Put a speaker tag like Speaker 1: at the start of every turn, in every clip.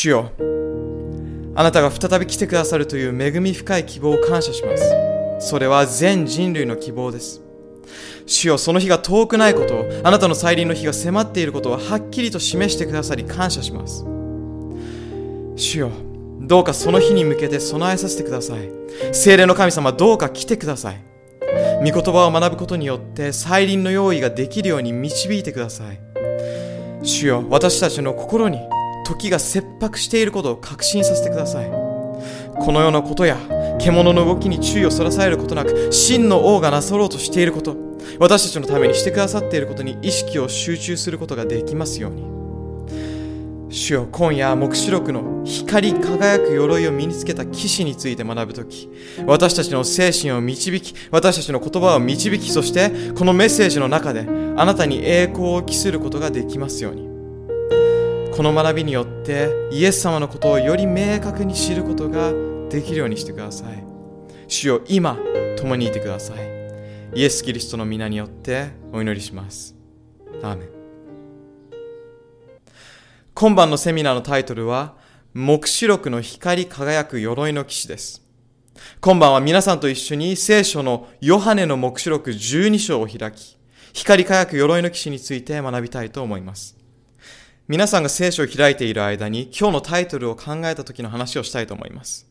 Speaker 1: 主よ。あなたが再び来てくださるという恵み深い希望を感謝します。それは全人類の希望です。主よその日が遠くないことをあなたの再臨の日が迫っていることをはっきりと示してくださり感謝します。主よどうかその日に向けて備えさせてください。精霊の神様どうか来てください。御言葉を学ぶことによって再臨の用意ができるように導いてください。主よ私たちの心に時が切迫していることを確信させてください。このようなことや獣の動きに注意をそらされることなく真の王がなさろうとしていること私たちのためにしてくださっていることに意識を集中することができますように。主よ今夜黙示録の光り輝く鎧を身につけた騎士について学ぶとき私たちの精神を導き私たちの言葉を導きそしてこのメッセージの中であなたに栄光を期することができますように。この学びによってイエス様のことをより明確に知ることができるようにしてください主よ今共にいてくださいイエス・キリストの皆によってお祈りしますアーメン今晩のセミナーのタイトルは、目視録の光り輝く鎧の騎士です。今晩は皆さんと一緒に聖書のヨハネの目視録12章を開き、光り輝く鎧の騎士について学びたいと思います。皆さんが聖書を開いている間に今日のタイトルを考えた時の話をしたいと思います。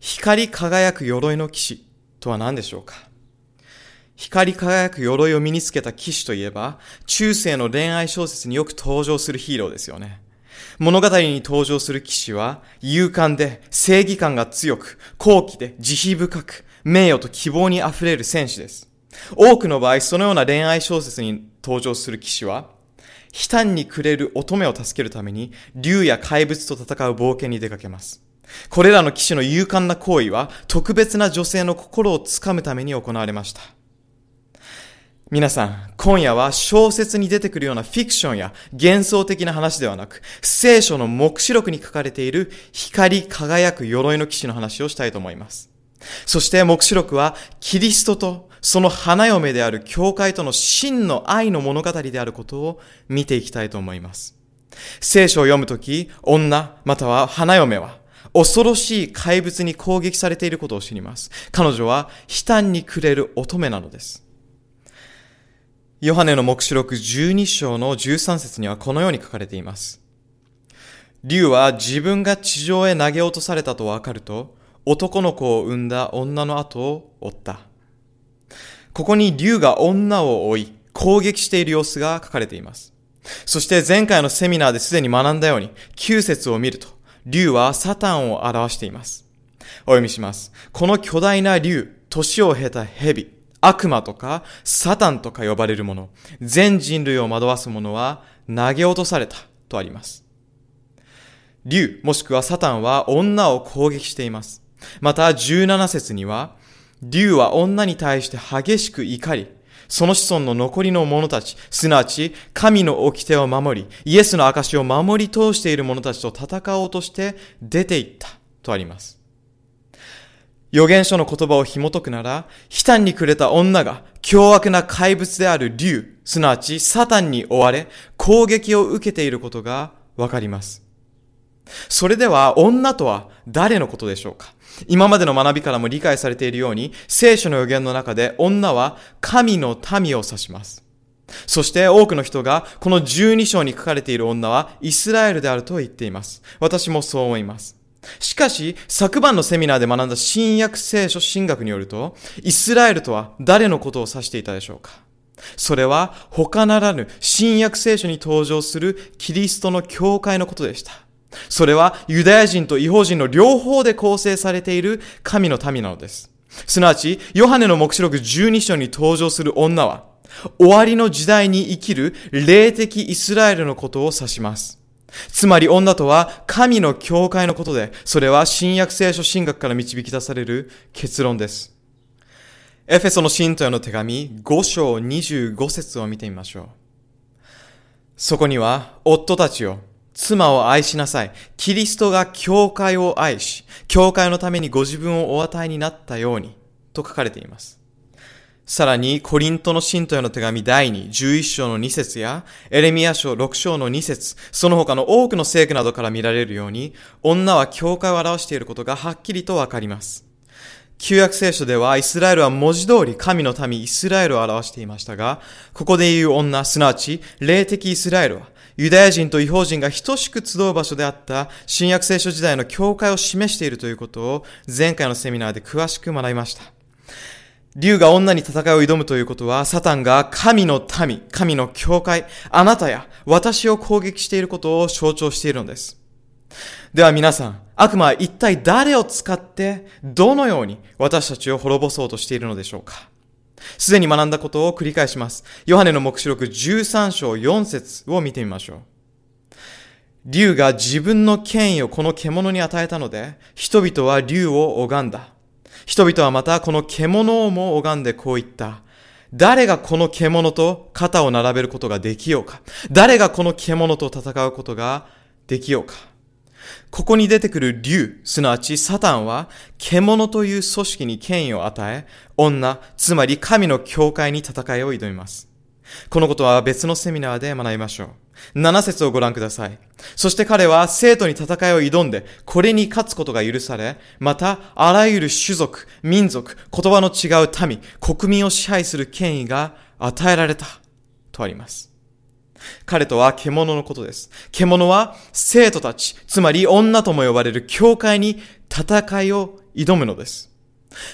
Speaker 1: 光り輝く鎧の騎士とは何でしょうか？光り輝く鎧を身につけた騎士といえば、中世の恋愛小説によく登場するヒーローですよね。物語に登場する騎士は、勇敢で正義感が強く、高貴で慈悲深く、名誉と希望に溢れる戦士です。多くの場合、そのような恋愛小説に登場する騎士は、悲嘆に暮れる乙女を助けるために、竜や怪物と戦う冒険に出かけます。これらの騎士の勇敢な行為は、特別な女性の心をつかむために行われました。皆さん、今夜は小説に出てくるようなフィクションや幻想的な話ではなく、聖書の目視録に書かれている光り輝く鎧の騎士の話をしたいと思います。そして目視録はキリストとその花嫁である教会との真の愛の物語であることを見ていきたいと思います。聖書を読むとき、女または花嫁は恐ろしい怪物に攻撃されていることを知ります。彼女は悲嘆に暮れる乙女なのです。ヨハネの目視録12章の13節にはこのように書かれています。竜は自分が地上へ投げ落とされたとわかると、男の子を産んだ女の後を追った。ここに竜が女を追い、攻撃している様子が書かれています。そして前回のセミナーですでに学んだように、9節を見ると、竜はサタンを表しています。お読みします。この巨大な竜、年を経た蛇、悪魔とかサタンとか呼ばれるもの、全人類を惑わすものは投げ落とされたとあります。竜もしくはサタンは女を攻撃しています。また17節には、竜は女に対して激しく怒り、その子孫の残りの者たち、すなわち神の掟を守り、イエスの証を守り通している者たちと戦おうとして出て行ったとあります。預言書の言葉を紐解くなら、悲嘆に暮れた女が凶悪な怪物である竜、すなわちサタンに追われ、攻撃を受けていることがわかります。それでは女とは誰のことでしょうか？今までの学びからも理解されているように、聖書の予言の中で女は神の民を指します。そして多くの人がこの12章に書かれている女はイスラエルであると言っています。私もそう思います。しかし、昨晩のセミナーで学んだ新約聖書神学によると、イスラエルとは誰のことを指していたでしょうかそれは他ならぬ新約聖書に登場するキリストの教会のことでした。それはユダヤ人と違法人の両方で構成されている神の民なのです。すなわち、ヨハネの目視録12章に登場する女は、終わりの時代に生きる霊的イスラエルのことを指します。つまり女とは神の教会のことで、それは新約聖書神学から導き出される結論です。エフェソの信徒への手紙5章25節を見てみましょう。そこには、夫たちを、妻を愛しなさい。キリストが教会を愛し、教会のためにご自分をお与えになったように、と書かれています。さらに、コリントの信徒への手紙第2、11章の2節や、エレミア書6章の2節その他の多くの聖句などから見られるように、女は教会を表していることがはっきりとわかります。旧約聖書では、イスラエルは文字通り神の民イスラエルを表していましたが、ここで言う女、すなわち、霊的イスラエルは、ユダヤ人と違法人が等しく集う場所であった新約聖書時代の教会を示しているということを前回のセミナーで詳しく学びました。竜が女に戦いを挑むということは、サタンが神の民、神の教会、あなたや私を攻撃していることを象徴しているのです。では皆さん、悪魔は一体誰を使って、どのように私たちを滅ぼそうとしているのでしょうか？すでに学んだことを繰り返します。ヨハネの目視録13章4節を見てみましょう。竜が自分の権威をこの獣に与えたので、人々は竜を拝んだ。人々はまたこの獣をも拝んでこう言った。誰がこの獣と肩を並べることができようか？誰がこの獣と戦うことができようか？ここに出てくる竜、すなわちサタンは、獣という組織に権威を与え、女、つまり神の教会に戦いを挑みます。このことは別のセミナーで学びましょう。7節をご覧ください。そして彼は生徒に戦いを挑んで、これに勝つことが許され、また、あらゆる種族、民族、言葉の違う民、国民を支配する権威が与えられた、とあります。彼とは獣のことです。獣は生徒たち、つまり女とも呼ばれる教会に戦いを挑むのです。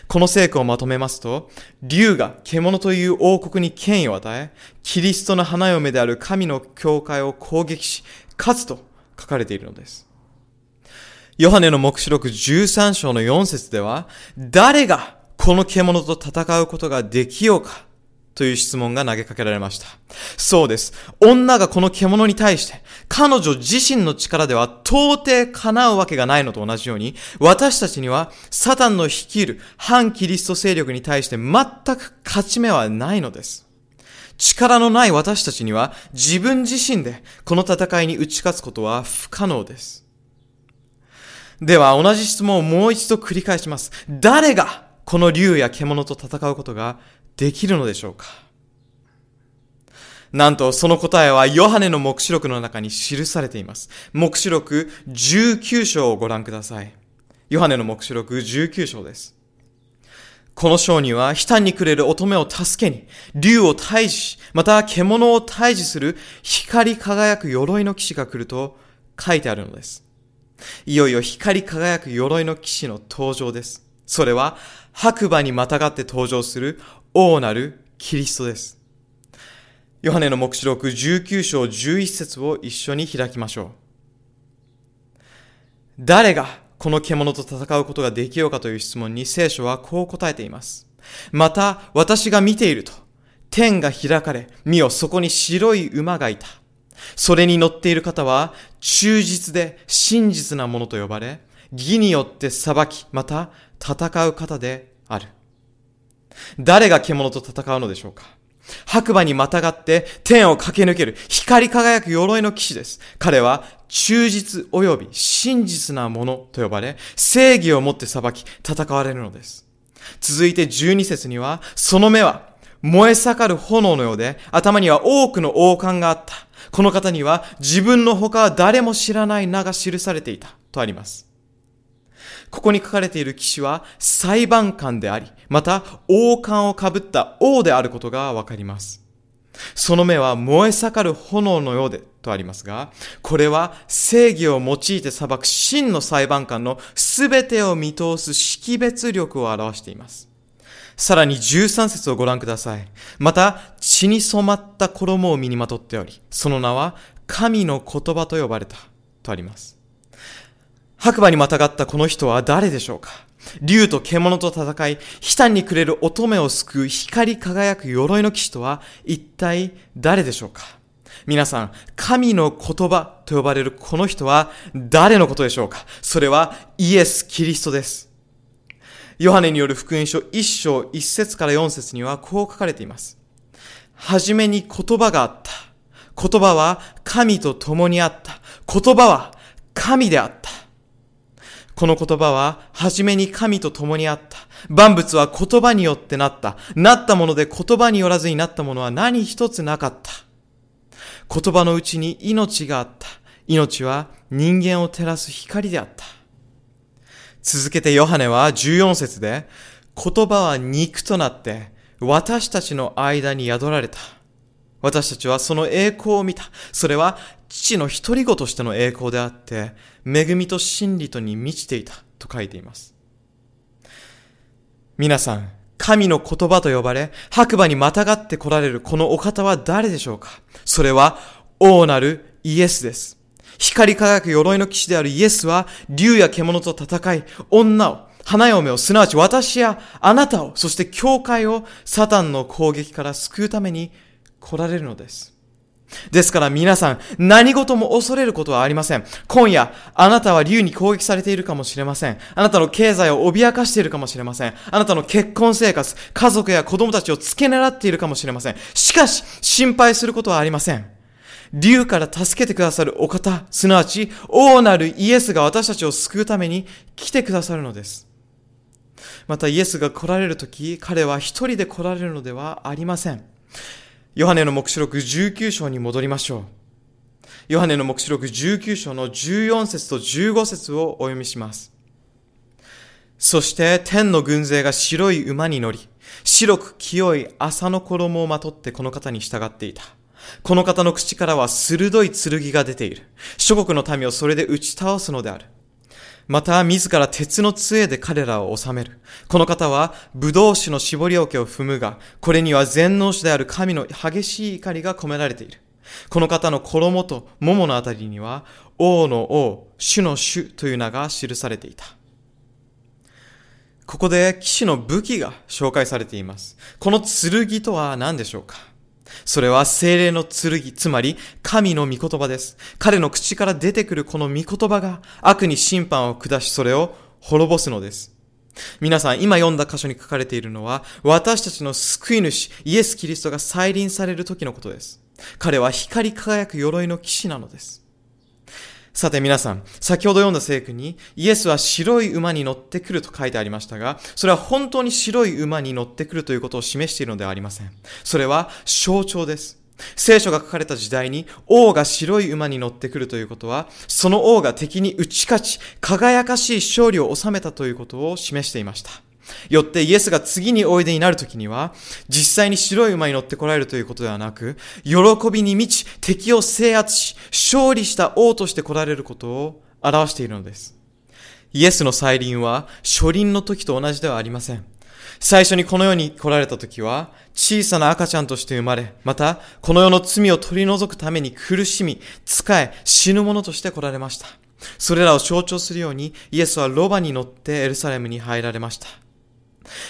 Speaker 1: この聖句をまとめますと、竜が獣という王国に権威を与え、キリストの花嫁である神の教会を攻撃し、勝つと書かれているのです。ヨハネの目視録13章の4節では、誰がこの獣と戦うことができようかという質問が投げかけられました。そうです。女がこの獣に対して、彼女自身の力では到底叶うわけがないのと同じように、私たちにはサタンの率いる反キリスト勢力に対して全く勝ち目はないのです。力のない私たちには自分自身でこの戦いに打ち勝つことは不可能です。では同じ質問をもう一度繰り返します。誰がこの竜や獣と戦うことができるのでしょうか？なんとその答えはヨハネの目視録の中に記されています。目視録19章をご覧ください。ヨハネの目視録19章です。この章には、悲嘆に暮れる乙女を助けに、竜を退治し、また獣を退治する光り輝く鎧の騎士が来ると書いてあるのです。いよいよ光り輝く鎧の騎士の登場です。それは白馬にまたがって登場する王なるキリストです。ヨハネの目視録19章11節を一緒に開きましょう。誰がこの獣と戦うことができようかという質問に聖書はこう答えています。また私が見ていると、天が開かれ、見よそこに白い馬がいた。それに乗っている方は忠実で真実なものと呼ばれ、義によって裁き、また戦う方である。誰が獣と戦うのでしょうか？白馬にまたがって天を駆け抜ける光り輝く鎧の騎士です。彼は忠実及び真実なものと呼ばれ、正義をもって裁き戦われるのです。続いて12節には、その目は燃え盛る炎のようで、頭には多くの王冠があった。この方には自分の他は誰も知らない名が記されていたとあります。ここに書かれている騎士は裁判官であり、また王冠をかぶった王であることがわかります。その目は燃え盛る炎のようでとありますが、これは正義を用いて裁く真の裁判官の全てを見通す識別力を表しています。さらに13節をご覧ください。また、血に染まった衣を身にまとっており、その名は神の言葉と呼ばれたとあります。白馬にまたがったこの人は誰でしょうか？竜と獣と戦い、悲嘆に暮れる乙女を救う光り輝く鎧の騎士とは一体誰でしょうか？皆さん、神の言葉と呼ばれるこの人は誰のことでしょうか？それはイエス・キリストです。ヨハネによる福音書1章1節から4節にはこう書かれています。はじめに言葉があった。言葉は神と共にあった。言葉は神であった。この言葉は、はじめに神と共にあった。万物は言葉によってなった。なったもので言葉によらずになったものは何一つなかった。言葉のうちに命があった。命は人間を照らす光であった。続けてヨハネは14節で、言葉は肉となって私たちの間に宿られた。私たちはその栄光を見た。それは父の独り子としての栄光であって、恵みと真理とに満ちていたと書いています。皆さん、神の言葉と呼ばれ、白馬にまたがって来られるこのお方は誰でしょうか？それは王なるイエスです。光り輝く鎧の騎士であるイエスは、竜や獣と戦い、女を、花嫁を、すなわち私やあなたを、そして教会をサタンの攻撃から救うために来られるのです。ですから皆さん、何事も恐れることはありません。今夜、あなたは竜に攻撃されているかもしれません。あなたの経済を脅かしているかもしれません。あなたの結婚生活、家族や子供たちを付け狙っているかもしれません。しかし、心配することはありません。竜から助けてくださるお方、すなわち王なるイエスが私たちを救うために来てくださるのです。またイエスが来られるとき、彼は一人で来られるのではありません。ヨハネの目視録19章に戻りましょう。ヨハネの目視録19章の14節と15節をお読みします。そして天の軍勢が白い馬に乗り、白く清い朝の衣をまとってこの方に従っていた。この方の口からは鋭い剣が出ている。諸国の民をそれで打ち倒すのである。また、自ら鉄の杖で彼らを治める。この方は、葡萄酒の絞り桶を踏むが、これには全能種である神の激しい怒りが込められている。この方の衣と桃のあたりには、王の王、主の主という名が記されていた。ここで騎士の武器が紹介されています。この剣とは何でしょうか？それは精霊の剣、つまり神の御言葉です。彼の口から出てくるこの御言葉が悪に審判を下しそれを滅ぼすのです。皆さん、今読んだ箇所に書かれているのは、私たちの救い主、イエス・キリストが再臨される時のことです。彼は光り輝く鎧の騎士なのです。さて皆さん、先ほど読んだ聖句に、イエスは白い馬に乗ってくると書いてありましたが、それは本当に白い馬に乗ってくるということを示しているのではありません。それは象徴です。聖書が書かれた時代に王が白い馬に乗ってくるということは、その王が敵に打ち勝ち、輝かしい勝利を収めたということを示していました。よってイエスが次においでになるときには、実際に白い馬に乗って来られるということではなく、喜びに満ち、敵を制圧し、勝利した王として来られることを表しているのです。イエスの再臨は、初臨の時と同じではありません。最初にこの世に来られた時は、小さな赤ちゃんとして生まれ、また、この世の罪を取り除くために苦しみ、仕え、死ぬ者として来られました。それらを象徴するように、イエスはロバに乗ってエルサレムに入られました。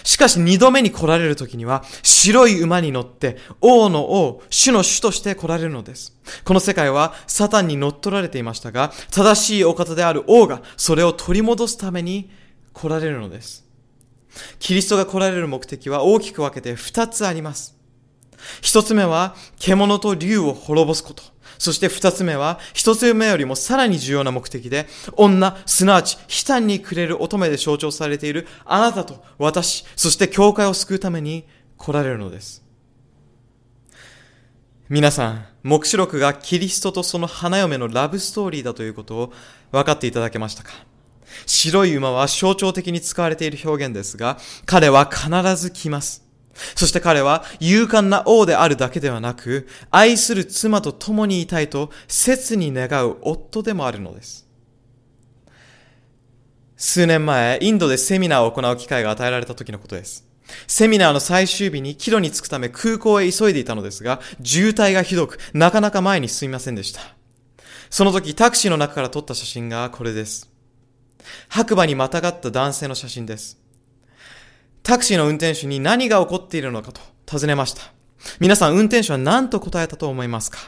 Speaker 1: しかし二度目に来られる時には白い馬に乗って王の王、主の主として来られるのです。この世界はサタンに乗っ取られていましたが、正しいお方である王がそれを取り戻すために来られるのです。キリストが来られる目的は大きく分けて二つあります。一つ目は獣と竜を滅ぼすこと。そして二つ目は、一つ目よりもさらに重要な目的で、女、すなわち、悲嘆にくれる乙女で象徴されているあなたと私、そして教会を救うために来られるのです。皆さん、目視録がキリストとその花嫁のラブストーリーだということを分かっていただけましたか？白い馬は象徴的に使われている表現ですが、彼は必ず来ます。そして彼は勇敢な王であるだけではなく、愛する妻と共にいたいと切に願う夫でもあるのです。数年前、インドでセミナーを行う機会が与えられた時のことです。セミナーの最終日に帰路に着くため空港へ急いでいたのですが、渋滞がひどく、なかなか前に進みませんでした。その時タクシーの中から撮った写真がこれです。白馬にまたがった男性の写真です。タクシーの運転手に何が起こっているのかと尋ねました。皆さん運転手は何と答えたと思いますか？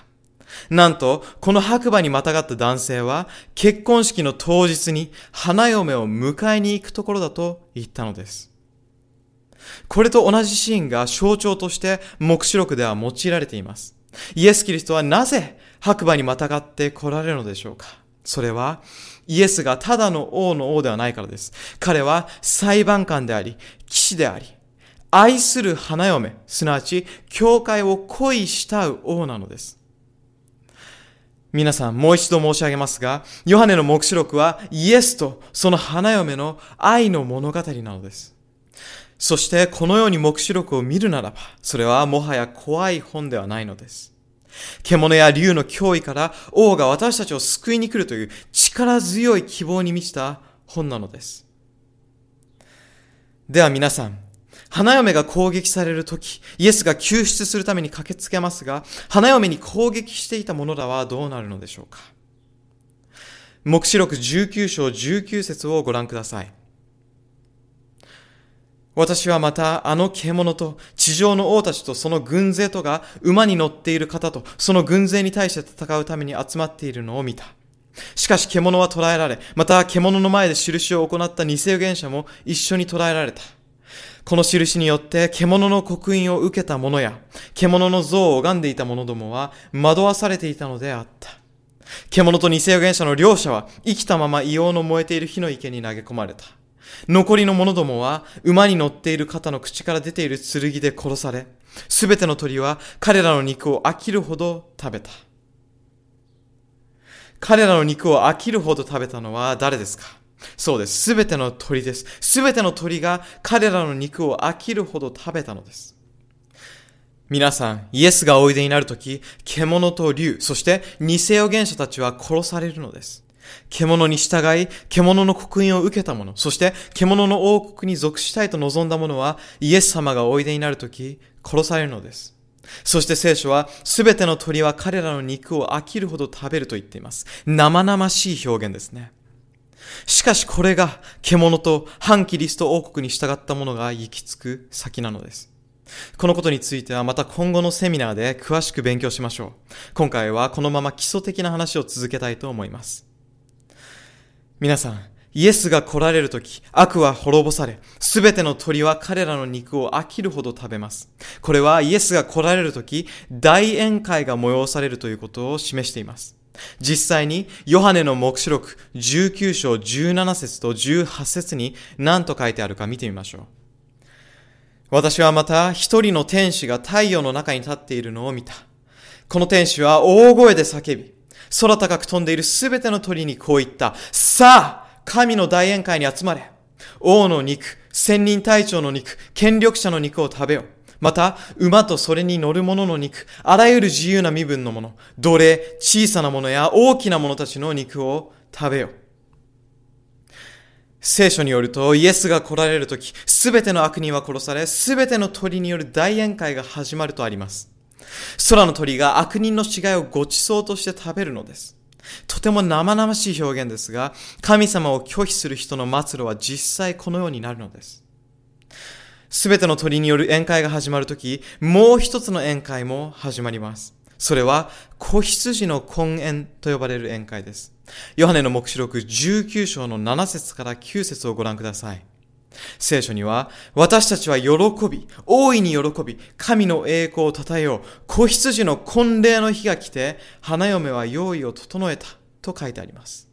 Speaker 1: なんと、この白馬にまたがった男性は、結婚式の当日に花嫁を迎えに行くところだと言ったのです。これと同じシーンが象徴として目視録では用いられています。イエス・キリストはなぜ白馬にまたがって来られるのでしょうか？それは、イエスがただの王の王ではないからです。彼は裁判官であり、騎士であり、愛する花嫁、すなわち、教会を恋したう王なのです。皆さん、もう一度申し上げますが、ヨハネの目視録はイエスとその花嫁の愛の物語なのです。そしてこのように目視録を見るならば、それはもはや怖い本ではないのです。獣や竜の脅威から王が私たちを救いに来るという力強い希望に満ちた本なのです。では皆さん、花嫁が攻撃されるとき、イエスが救出するために駆けつけますが、花嫁に攻撃していた者らはどうなるのでしょうか目視録19章19節をご覧ください。私はまたあの獣と地上の王たちとその軍勢とが馬に乗っている方とその軍勢に対して戦うために集まっているのを見た。しかし獣は捕らえられ、また獣の前で印を行った偽預言者も一緒に捕らえられた。この印によって獣の刻印を受けた者や、獣の像を拝んでいた者どもは惑わされていたのであった。獣と偽預言者の両者は生きたまま硫黄の燃えている火の池に投げ込まれた。残りの者どもは馬に乗っている方の口から出ている剣で殺され、すべての鳥は彼らの肉を飽きるほど食べた。彼らの肉を飽きるほど食べたのは誰ですか？そうです。すべての鳥です。すべての鳥が彼らの肉を飽きるほど食べたのです。皆さん、イエスがおいでになるとき、獣と竜、そして偽預言者たちは殺されるのです。獣に従い、獣の刻印を受けた者、そして獣の王国に属したいと望んだ者は、イエス様がおいでになるとき、殺されるのです。そして聖書は、すべての鳥は彼らの肉を飽きるほど食べると言っています。生々しい表現ですね。しかしこれが獣と反キリスト王国に従った者が行き着く先なのです。このことについてはまた今後のセミナーで詳しく勉強しましょう。今回はこのまま基礎的な話を続けたいと思います。皆さん、イエスが来られるとき、悪は滅ぼされ、すべての鳥は彼らの肉を飽きるほど食べます。これはイエスが来られるとき、大宴会が催されるということを示しています。実際に、ヨハネの目視録19章17節と18節に何と書いてあるか見てみましょう。私はまた一人の天使が太陽の中に立っているのを見た。この天使は大声で叫び、空高く飛んでいるすべての鳥にこう言った。さあ、神の大宴会に集まれ。王の肉、千人隊長の肉、権力者の肉を食べよ。また、馬とそれに乗る者の肉、あらゆる自由な身分のもの、奴隷、小さなものや大きな者たちの肉を食べよ。聖書によると、イエスが来られるとき、すべての悪人は殺され、すべての鳥による大宴会が始まるとあります。空の鳥が悪人の死骸をごちそうとして食べるのです。とても生々しい表現ですが、神様を拒否する人の末路は実際このようになるのです。すべての鳥による宴会が始まるとき、もう一つの宴会も始まります。それは、子羊の婚宴と呼ばれる宴会です。ヨハネの目視録19章の7節から9節をご覧ください。聖書には、私たちは喜び、大いに喜び、神の栄光を称えよう。子羊の婚礼の日が来て、花嫁は用意を整えた。と書いてあります。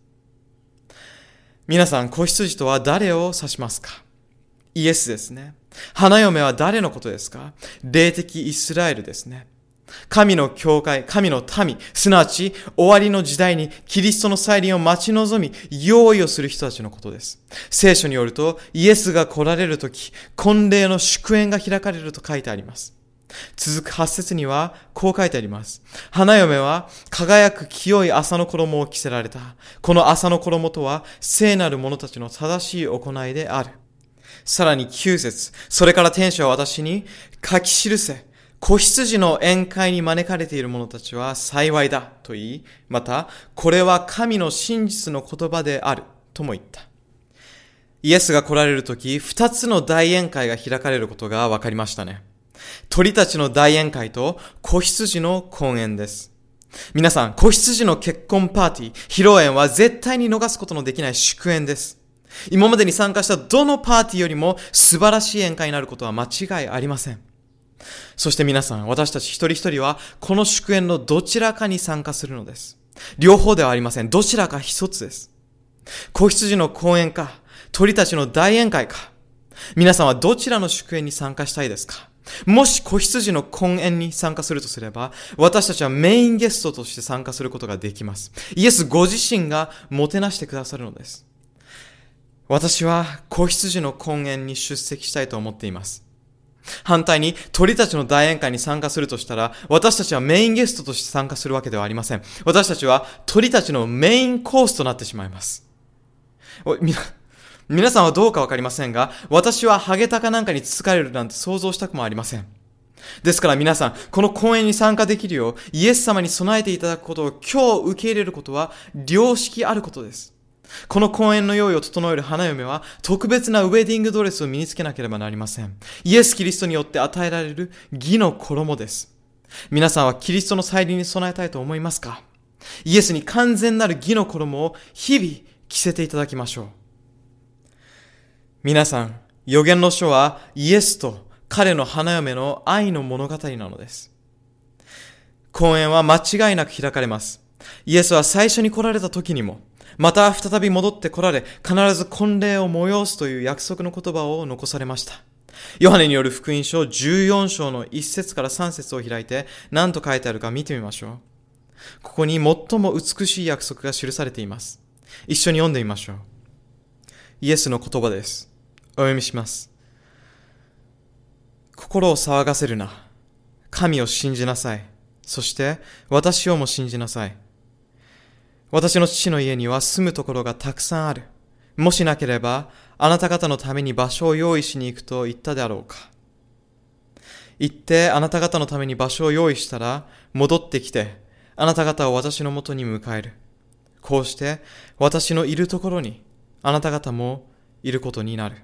Speaker 1: 皆さん、子羊とは誰を指しますか？イエスですね。花嫁は誰のことですか？霊的イスラエルですね。神の教会、神の民、すなわち終わりの時代にキリストの再臨を待ち望み、用意をする人たちのことです。聖書によると、イエスが来られるとき、婚礼の祝宴が開かれると書いてあります。続く8節には、こう書いてあります。花嫁は、輝く清い朝の衣を着せられた。この朝の衣とは、聖なる者たちの正しい行いである。さらに9節それから天使は私に書き記せ。子羊の宴会に招かれている者たちは幸いだと言い、また、これは神の真実の言葉であるとも言った。イエスが来られるとき、二つの大宴会が開かれることが分かりましたね。鳥たちの大宴会と子羊の婚宴です。皆さん、子羊の結婚パーティー、披露宴は絶対に逃すことのできない祝宴です。今までに参加したどのパーティーよりも素晴らしい宴会になることは間違いありません。そして皆さん、私たち一人一人はこの祝宴のどちらかに参加するのです。両方ではありません。どちらか一つです。子羊の公園か、鳥たちの大宴会か。皆さんはどちらの祝宴に参加したいですか？もし子羊の婚宴に参加するとすれば、私たちはメインゲストとして参加することができます。イエスご自身がもてなしてくださるのです。私は子羊の婚宴に出席したいと思っています。反対に鳥たちの大宴会に参加するとしたら、私たちはメインゲストとして参加するわけではありません。私たちは鳥たちのメインコースとなってしまいます。皆さんはどうかわかりませんが、私はハゲタカなんかにつつかれるなんて想像したくもありません。ですから皆さん、この公演に参加できるよう、イエス様に備えていただくことを今日受け入れることは、良識あることです。この公演の用意を整える花嫁は、特別なウェディングドレスを身につけなければなりません。イエス・キリストによって与えられる義の衣です。皆さんはキリストの再臨に備えたいと思いますか？イエスに完全なる義の衣を日々着せていただきましょう。皆さん、予言の書はイエスと彼の花嫁の愛の物語なのです。公演は間違いなく開かれます。イエスは最初に来られた時にも、また再び戻って来られ、必ず婚礼を催すという約束の言葉を残されました。ヨハネによる福音書14章の1節から3節を開いて何と書いてあるか見てみましょう。ここに最も美しい約束が記されています。一緒に読んでみましょう。イエスの言葉です。お読みします。心を騒がせるな。神を信じなさい。そして私をも信じなさい。私の父の家には住むところがたくさんある。もしなければ、あなた方のために場所を用意しに行くと言ったであろうか。行ってあなた方のために場所を用意したら、戻ってきて、あなた方を私のもとに迎える。こうして、私のいるところに、あなた方もいることになる。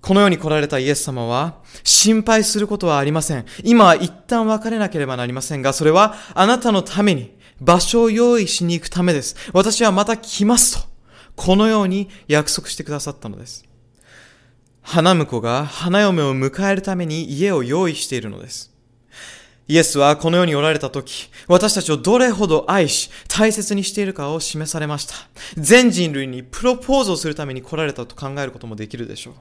Speaker 1: この世に来られたイエス様は、心配することはありません。今は一旦別れなければなりませんが、それはあなたのために場所を用意しに行くためです。私はまた来ますと、このように約束してくださったのです。花婿が花嫁を迎えるために家を用意しているのです。イエスはこの世におられた時、私たちをどれほど愛し、大切にしているかを示されました。全人類にプロポーズをするために来られたと考えることもできるでしょう。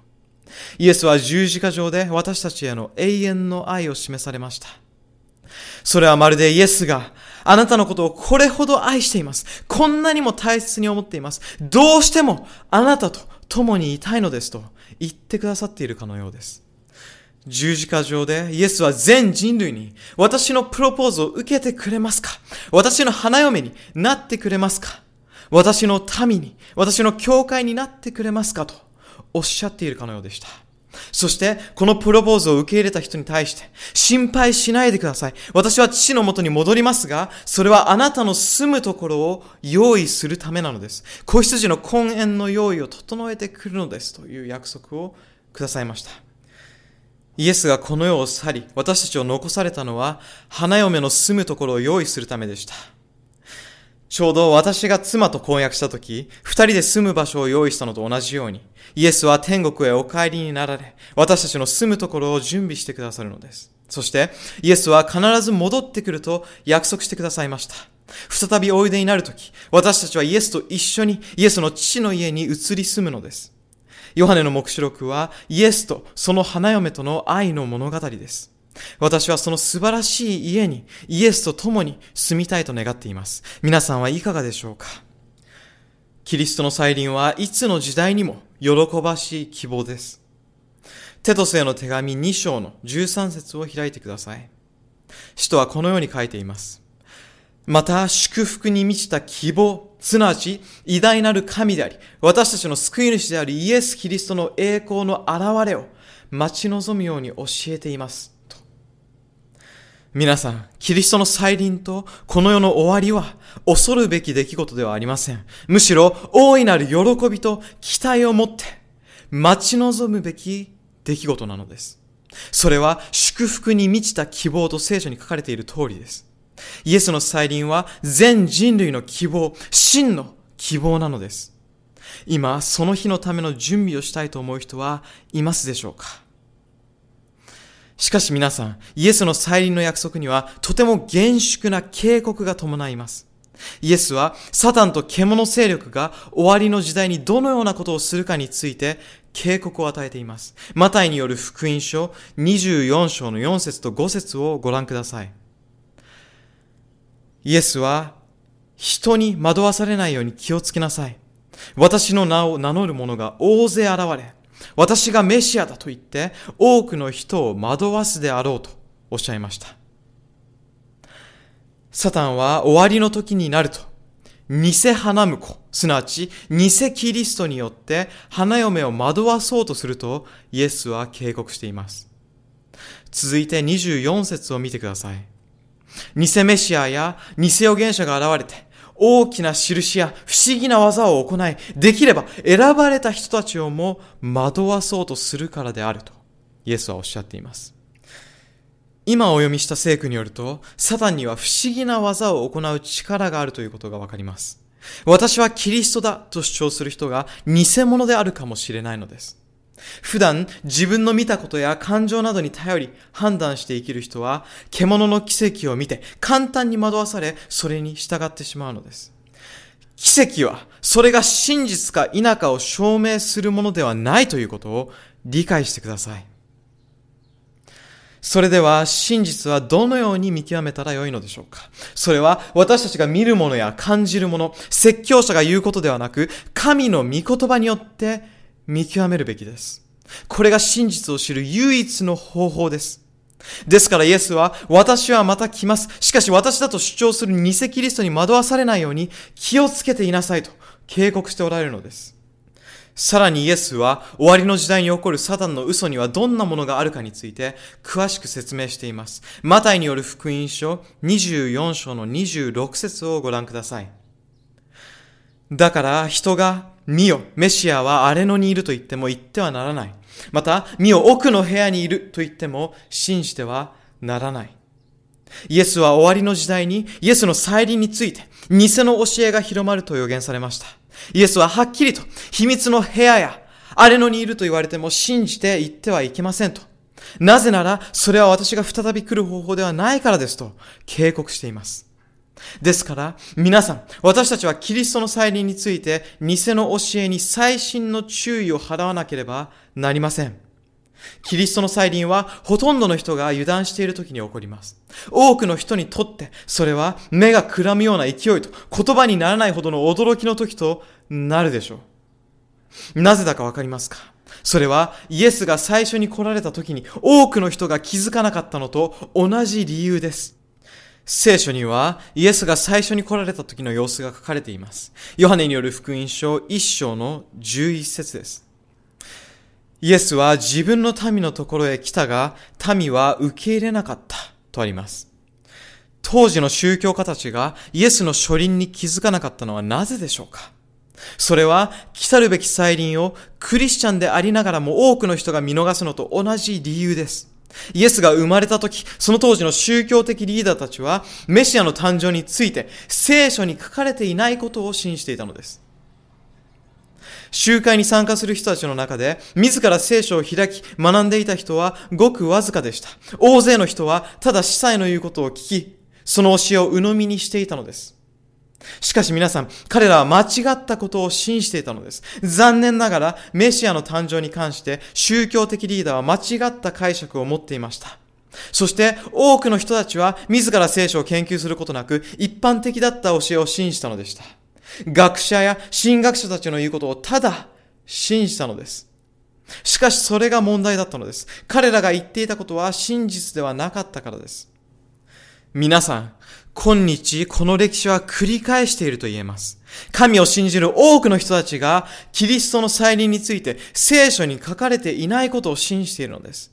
Speaker 1: イエスは十字架上で私たちへの永遠の愛を示されました。それはまるでイエスがあなたのことをこれほど愛しています。こんなにも大切に思っています。どうしてもあなたと共にいたいのですと言ってくださっているかのようです。十字架上でイエスは全人類に私のプロポーズを受けてくれますか？私の花嫁になってくれますか？私の民に、私の教会になってくれますか？とおっしゃっているかのようでした。そして、このプロポーズを受け入れた人に対して、心配しないでください。私は父のもとに戻りますが、それはあなたの住むところを用意するためなのです。子羊の婚宴の用意を整えてくるのですという約束をくださいました。イエスがこの世を去り、私たちを残されたのは、花嫁の住むところを用意するためでした。ちょうど私が妻と婚約した時、二人で住む場所を用意したのと同じように、イエスは天国へお帰りになられ、私たちの住むところを準備してくださるのです。そして、イエスは必ず戻ってくると約束してくださいました。再びおいでになるとき、私たちはイエスと一緒にイエスの父の家に移り住むのです。ヨハネの目視録はイエスとその花嫁との愛の物語です。私はその素晴らしい家にイエスと共に住みたいと願っています。皆さんはいかがでしょうか？キリストの再臨はいつの時代にも喜ばしい希望です。テトスへの手紙2章の13節を開いてください。使徒はこのように書いています。また祝福に満ちた希望、すなわち偉大なる神であり、私たちの救い主であるイエス・キリストの栄光の現れを待ち望むように教えています。皆さん、キリストの再臨とこの世の終わりは恐るべき出来事ではありません。むしろ大いなる喜びと期待を持って待ち望むべき出来事なのです。それは祝福に満ちた希望と聖書に書かれている通りです。イエスの再臨は全人類の希望、真の希望なのです。今、その日のための準備をしたいと思う人はいますでしょうか？しかし皆さん、イエスの再臨の約束にはとても厳粛な警告が伴います。イエスはサタンと獣勢力が終わりの時代にどのようなことをするかについて警告を与えています。マタイによる福音書24章の4節と5節をご覧ください。イエスは人に惑わされないように気をつけなさい。私の名を名乗る者が大勢現れ、私がメシアだと言って多くの人を惑わすであろうとおっしゃいました。サタンは終わりの時になると、偽花婿、すなわち偽キリストによって花嫁を惑わそうとするとイエスは警告しています。続いて24節を見てください。偽メシアや偽預言者が現れて、大きな印や不思議な技を行い、できれば選ばれた人たちをも惑わそうとするからであると、イエスはおっしゃっています。今お読みした聖句によると、サタンには不思議な技を行う力があるということがわかります。私はキリストだと主張する人が偽物であるかもしれないのです。普段自分の見たことや感情などに頼り判断して生きる人は獣の奇跡を見て簡単に惑わされそれに従ってしまうのです。奇跡はそれが真実か否かを証明するものではないということを理解してください。それでは真実はどのように見極めたらよいのでしょうかそれは私たちが見るものや感じるもの、説教者が言うことではなく、神の御言葉によって見極めるべきです。これが真実を知る唯一の方法です。ですからイエスは、私はまた来ます。しかし私だと主張する偽キリストに惑わされないように気をつけていなさいと警告しておられるのです。さらにイエスは終わりの時代に起こるサタンの嘘にはどんなものがあるかについて詳しく説明しています。マタイによる福音書24章の26節をご覧ください。だから人が見よ、メシアは荒れ野にいると言っても言ってはならない。また、見よ、奥の部屋にいると言っても信じてはならない。イエスは終わりの時代にイエスの再臨について偽の教えが広まると予言されました。イエスははっきりと秘密の部屋や荒れ野にいると言われても信じて言ってはいけませんと。なぜならそれは私が再び来る方法ではないからですと警告しています。ですから、皆さん、私たちはキリストの再臨について、偽の教えに細心の注意を払わなければなりません。キリストの再臨は、ほとんどの人が油断している時に起こります。多くの人にとって、それは目がくらむような勢いと、言葉にならないほどの驚きの時となるでしょう。なぜだかわかりますか？それはイエスが最初に来られた時に多くの人が気づかなかったのと同じ理由です。聖書にはイエスが最初に来られた時の様子が書かれています。ヨハネによる福音書1章の11節です。イエスは自分の民のところへ来たが、民は受け入れなかったとあります。当時の宗教家たちがイエスの書輪に気づかなかったのはなぜでしょうかそれは来たるべき再臨をクリスチャンでありながらも多くの人が見逃すのと同じ理由です。イエスが生まれた時、その当時の宗教的リーダーたちは、メシアの誕生について、聖書に書かれていないことを信じていたのです。集会に参加する人たちの中で、自ら聖書を開き、学んでいた人はごくわずかでした。大勢の人は、ただ司祭の言うことを聞き、その教えを鵜呑みにしていたのです。しかし皆さん、彼らは間違ったことを信じていたのです。残念ながら、メシアの誕生に関して、宗教的リーダーは間違った解釈を持っていました。そして、多くの人たちは、自ら聖書を研究することなく、一般的だった教えを信じたのでした。学者や神学者たちの言うことをただ信じたのです。しかしそれが問題だったのです。彼らが言っていたことは真実ではなかったからです。皆さん、今日、この歴史は繰り返していると言えます。神を信じる多くの人たちが、キリストの再臨について聖書に書かれていないことを信じているのです。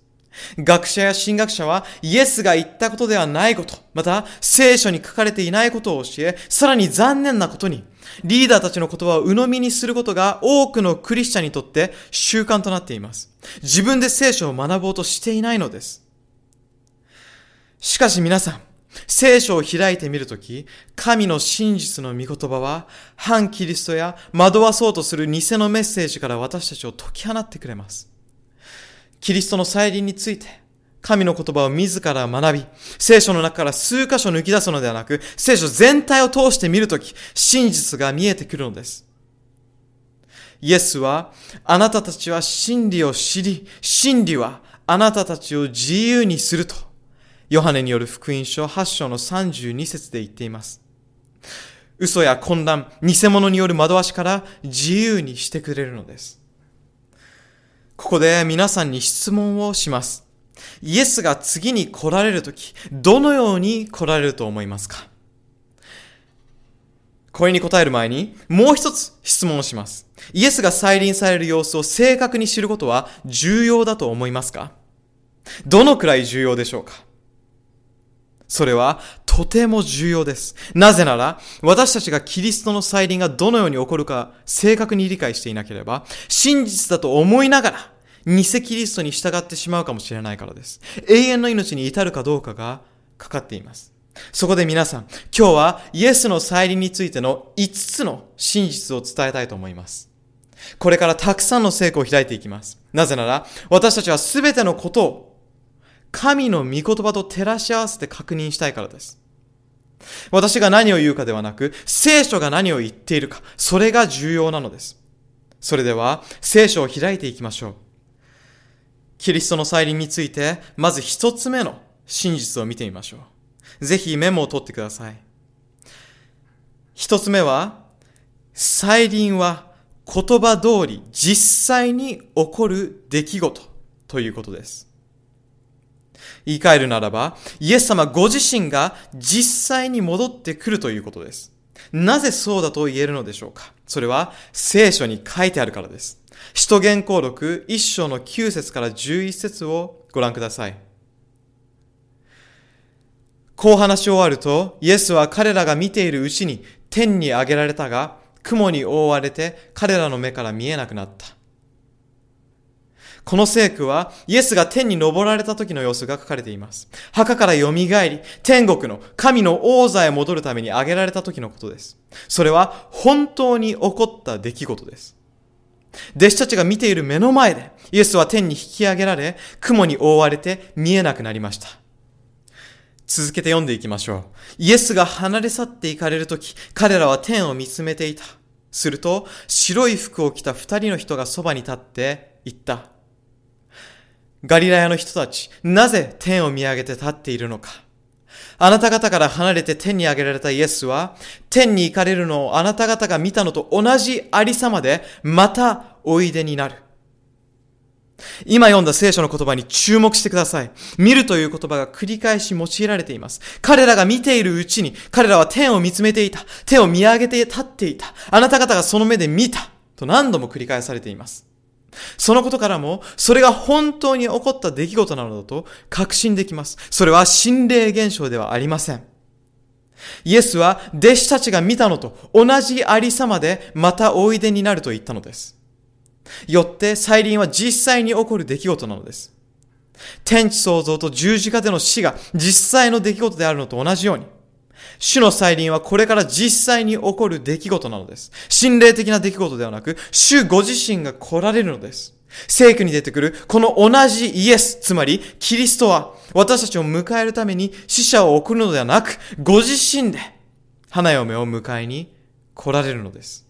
Speaker 1: 学者や神学者はイエスが言ったことではないこと、また聖書に書かれていないことを教え、さらに残念なことに、リーダーたちの言葉を鵜呑みにすることが多くのクリスチャンにとって習慣となっています。自分で聖書を学ぼうとしていないのです。しかし皆さん、聖書を開いてみるとき、神の真実の御言葉は、反キリストや惑わそうとする偽のメッセージから私たちを解き放ってくれます。キリストの再臨について、神の言葉を自ら学び、聖書の中から数箇所抜き出すのではなく、聖書全体を通して見るとき、真実が見えてくるのです。イエスは、あなたたちは真理を知り、真理はあなたたちを自由にすると、ヨハネによる福音書8章の32節で言っています。嘘や混乱、偽物による惑わしから自由にしてくれるのです。ここで皆さんに質問をします。イエスが次に来られるとき、どのように来られると思いますか？これに答える前に、もう一つ質問をします。イエスが再臨される様子を正確に知ることは重要だと思いますか？どのくらい重要でしょうか？それはとても重要です。なぜなら、私たちがキリストの再臨がどのように起こるか正確に理解していなければ、真実だと思いながら、偽キリストに従ってしまうかもしれないからです。永遠の命に至るかどうかがかかっています。そこで皆さん、今日はイエスの再臨についての5つの真実を伝えたいと思います。これからたくさんの成功を開いていきます。なぜなら、私たちはすべてのことを神の御言葉と照らし合わせて確認したいからです。私が何を言うかではなく、聖書が何を言っているか、それが重要なのです。それでは、聖書を開いていきましょう。キリストの再臨について、まず一つ目の真実を見てみましょう。ぜひメモを取ってください。一つ目は、再臨は言葉通り実際に起こる出来事ということです。言い換えるならば、イエス様ご自身が実際に戻ってくるということです。なぜそうだと言えるのでしょうかそれは聖書に書いてあるからです。使徒言行録1章の9節から11節をご覧ください。こう話し終わると、イエスは彼らが見ているうちに天に上げられたが、雲に覆われて彼らの目から見えなくなった。この聖句は、イエスが天に昇られた時の様子が書かれています。墓から蘇り、天国の神の王座へ戻るために挙げられた時のことです。それは本当に起こった出来事です。弟子たちが見ている目の前で、イエスは天に引き上げられ、雲に覆われて見えなくなりました。続けて読んでいきましょう。イエスが離れ去っていかれるとき、彼らは天を見つめていた。すると、白い服を着た二人の人がそばに立って言った。ガリラヤの人たち、なぜ天を見上げて立っているのか。あなた方から離れて天に上げられたイエスは、天に行かれるのをあなた方が見たのと同じありさまで、またおいでになる。今読んだ聖書の言葉に注目してください。見るという言葉が繰り返し用いられています。彼らが見ているうちに、彼らは天を見つめていた。天を見上げて立っていた。あなた方がその目で見た。と何度も繰り返されています。そのことからも、それが本当に起こった出来事なのだと確信できます。それは心霊現象ではありません。イエスは弟子たちが見たのと同じありさまでまたおいでになると言ったのです。よって再臨は実際に起こる出来事なのです。天地創造と十字架での死が実際の出来事であるのと同じように、主の再臨はこれから実際に起こる出来事なのです。心霊的な出来事ではなく、主ご自身が来られるのです。聖句に出てくる、この同じイエス、つまりキリストは、私たちを迎えるために死者を送るのではなく、ご自身で花嫁を迎えに来られるのです。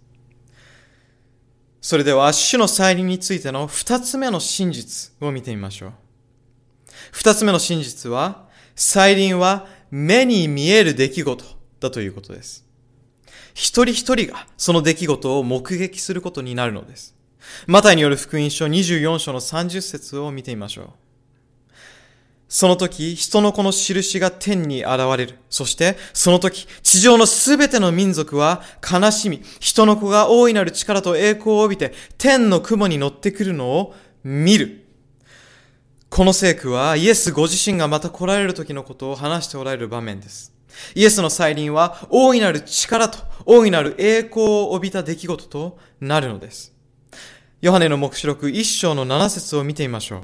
Speaker 1: それでは、主の再臨についての二つ目の真実を見てみましょう。二つ目の真実は、再臨は目に見える出来事だということです。一人一人がその出来事を目撃することになるのです。マタイによる福音書24章の30節を見てみましょう。その時、人の子の印が天に現れる。そして、その時、地上のすべての民族は悲しみ、人の子が大いなる力と栄光を帯びて、天の雲に乗ってくるのを見る。この聖句はイエスご自身がまた来られる時のことを話しておられる場面です。イエスの再臨は大いなる力と大いなる栄光を帯びた出来事となるのです。ヨハネの目視録一章の七節を見てみましょう。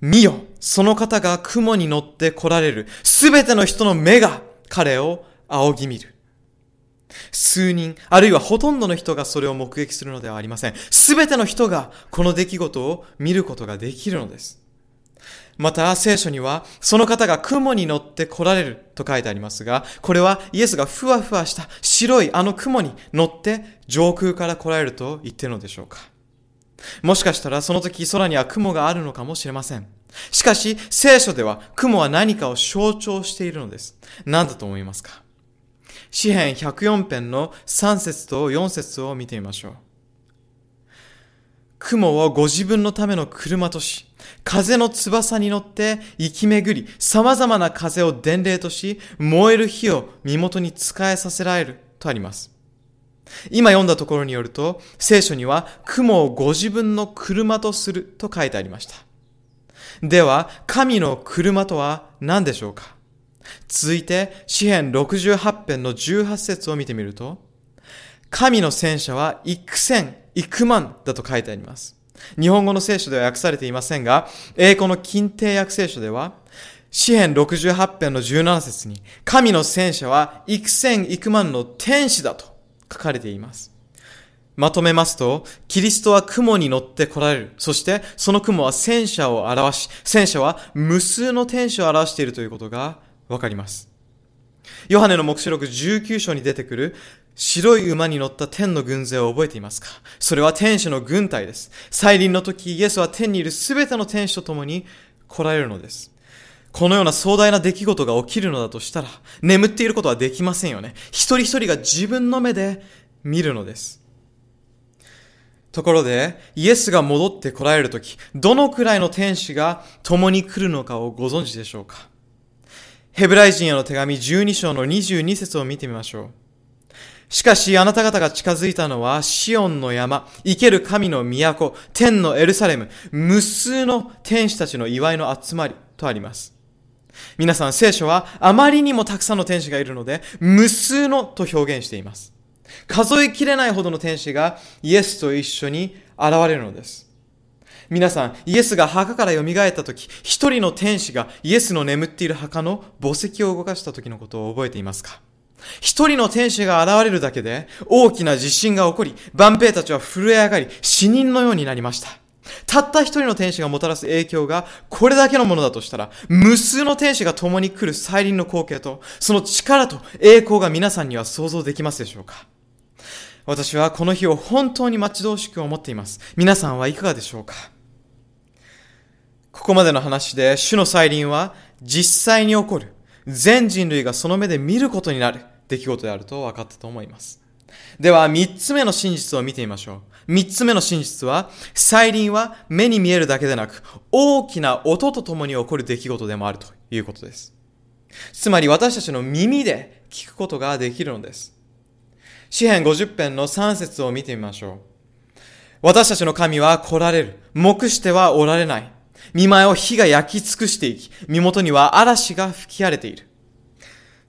Speaker 1: 見よ、その方が雲に乗って来られる。すべての人の目が彼を仰ぎ見る。数人、あるいはほとんどの人がそれを目撃するのではありません。すべての人がこの出来事を見ることができるのです。また聖書にはその方が雲に乗って来られると書いてありますが、これはイエスがふわふわした白いあの雲に乗って上空から来られると言ってるのでしょうか。もしかしたらその時空には雲があるのかもしれません。しかし聖書では雲は何かを象徴しているのです。何だと思いますか？詩編104編の3節と4節を見てみましょう。雲をご自分のための車とし、風の翼に乗って生き巡り、様々な風を伝令とし、燃える火を身元に使えさせられるとあります。今読んだところによると、聖書には雲をご自分の車とすると書いてありました。では、神の車とは何でしょうか？続いて、詩編68編の18節を見てみると、神の戦車は幾千、幾万だと書いてあります。日本語の聖書では訳されていませんが、英語の近定訳聖書では、詩編68編の17節に、神の戦車は幾千幾万の天使だと書かれています。まとめますと、キリストは雲に乗って来られる。そして、その雲は戦車を表し、戦車は無数の天使を表しているということがわかります。ヨハネの目視録19章に出てくる白い馬に乗った天の軍勢を覚えていますか？それは天使の軍隊です。再臨の時、イエスは天にいるすべての天使と共に来られるのです。このような壮大な出来事が起きるのだとしたら、眠っていることはできませんよね。一人一人が自分の目で見るのです。ところで、イエスが戻って来られるとき、どのくらいの天使が共に来るのかをご存知でしょうか？ヘブライ人への手紙12章の22節を見てみましょう。しかしあなた方が近づいたのはシオンの山、生ける神の都、天のエルサレム、無数の天使たちの祝いの集まりとあります。皆さん聖書はあまりにもたくさんの天使がいるので、無数のと表現しています。数えきれないほどの天使がイエスと一緒に現れるのです。皆さん、イエスが墓から蘇った時、一人の天使がイエスの眠っている墓の墓石を動かした時のことを覚えていますか？一人の天使が現れるだけで大きな地震が起こり、万兵たちは震え上がり、死人のようになりました。たった一人の天使がもたらす影響がこれだけのものだとしたら、無数の天使が共に来る再臨の光景と、その力と栄光が皆さんには想像できますでしょうか私はこの日を本当に待ち遠しく思っています。皆さんはいかがでしょうかここまでの話で、主の再臨は実際に起こる。全人類がその目で見ることになる。出来事であると分かったと思います。では、三つ目の真実を見てみましょう。三つ目の真実は、再臨は目に見えるだけでなく、大きな音とともに起こる出来事でもあるということです。つまり私たちの耳で聞くことができるのです。詩編50編の3節を見てみましょう。私たちの神は来られる。目してはおられない。見前を火が焼き尽くしていき、身元には嵐が吹き荒れている。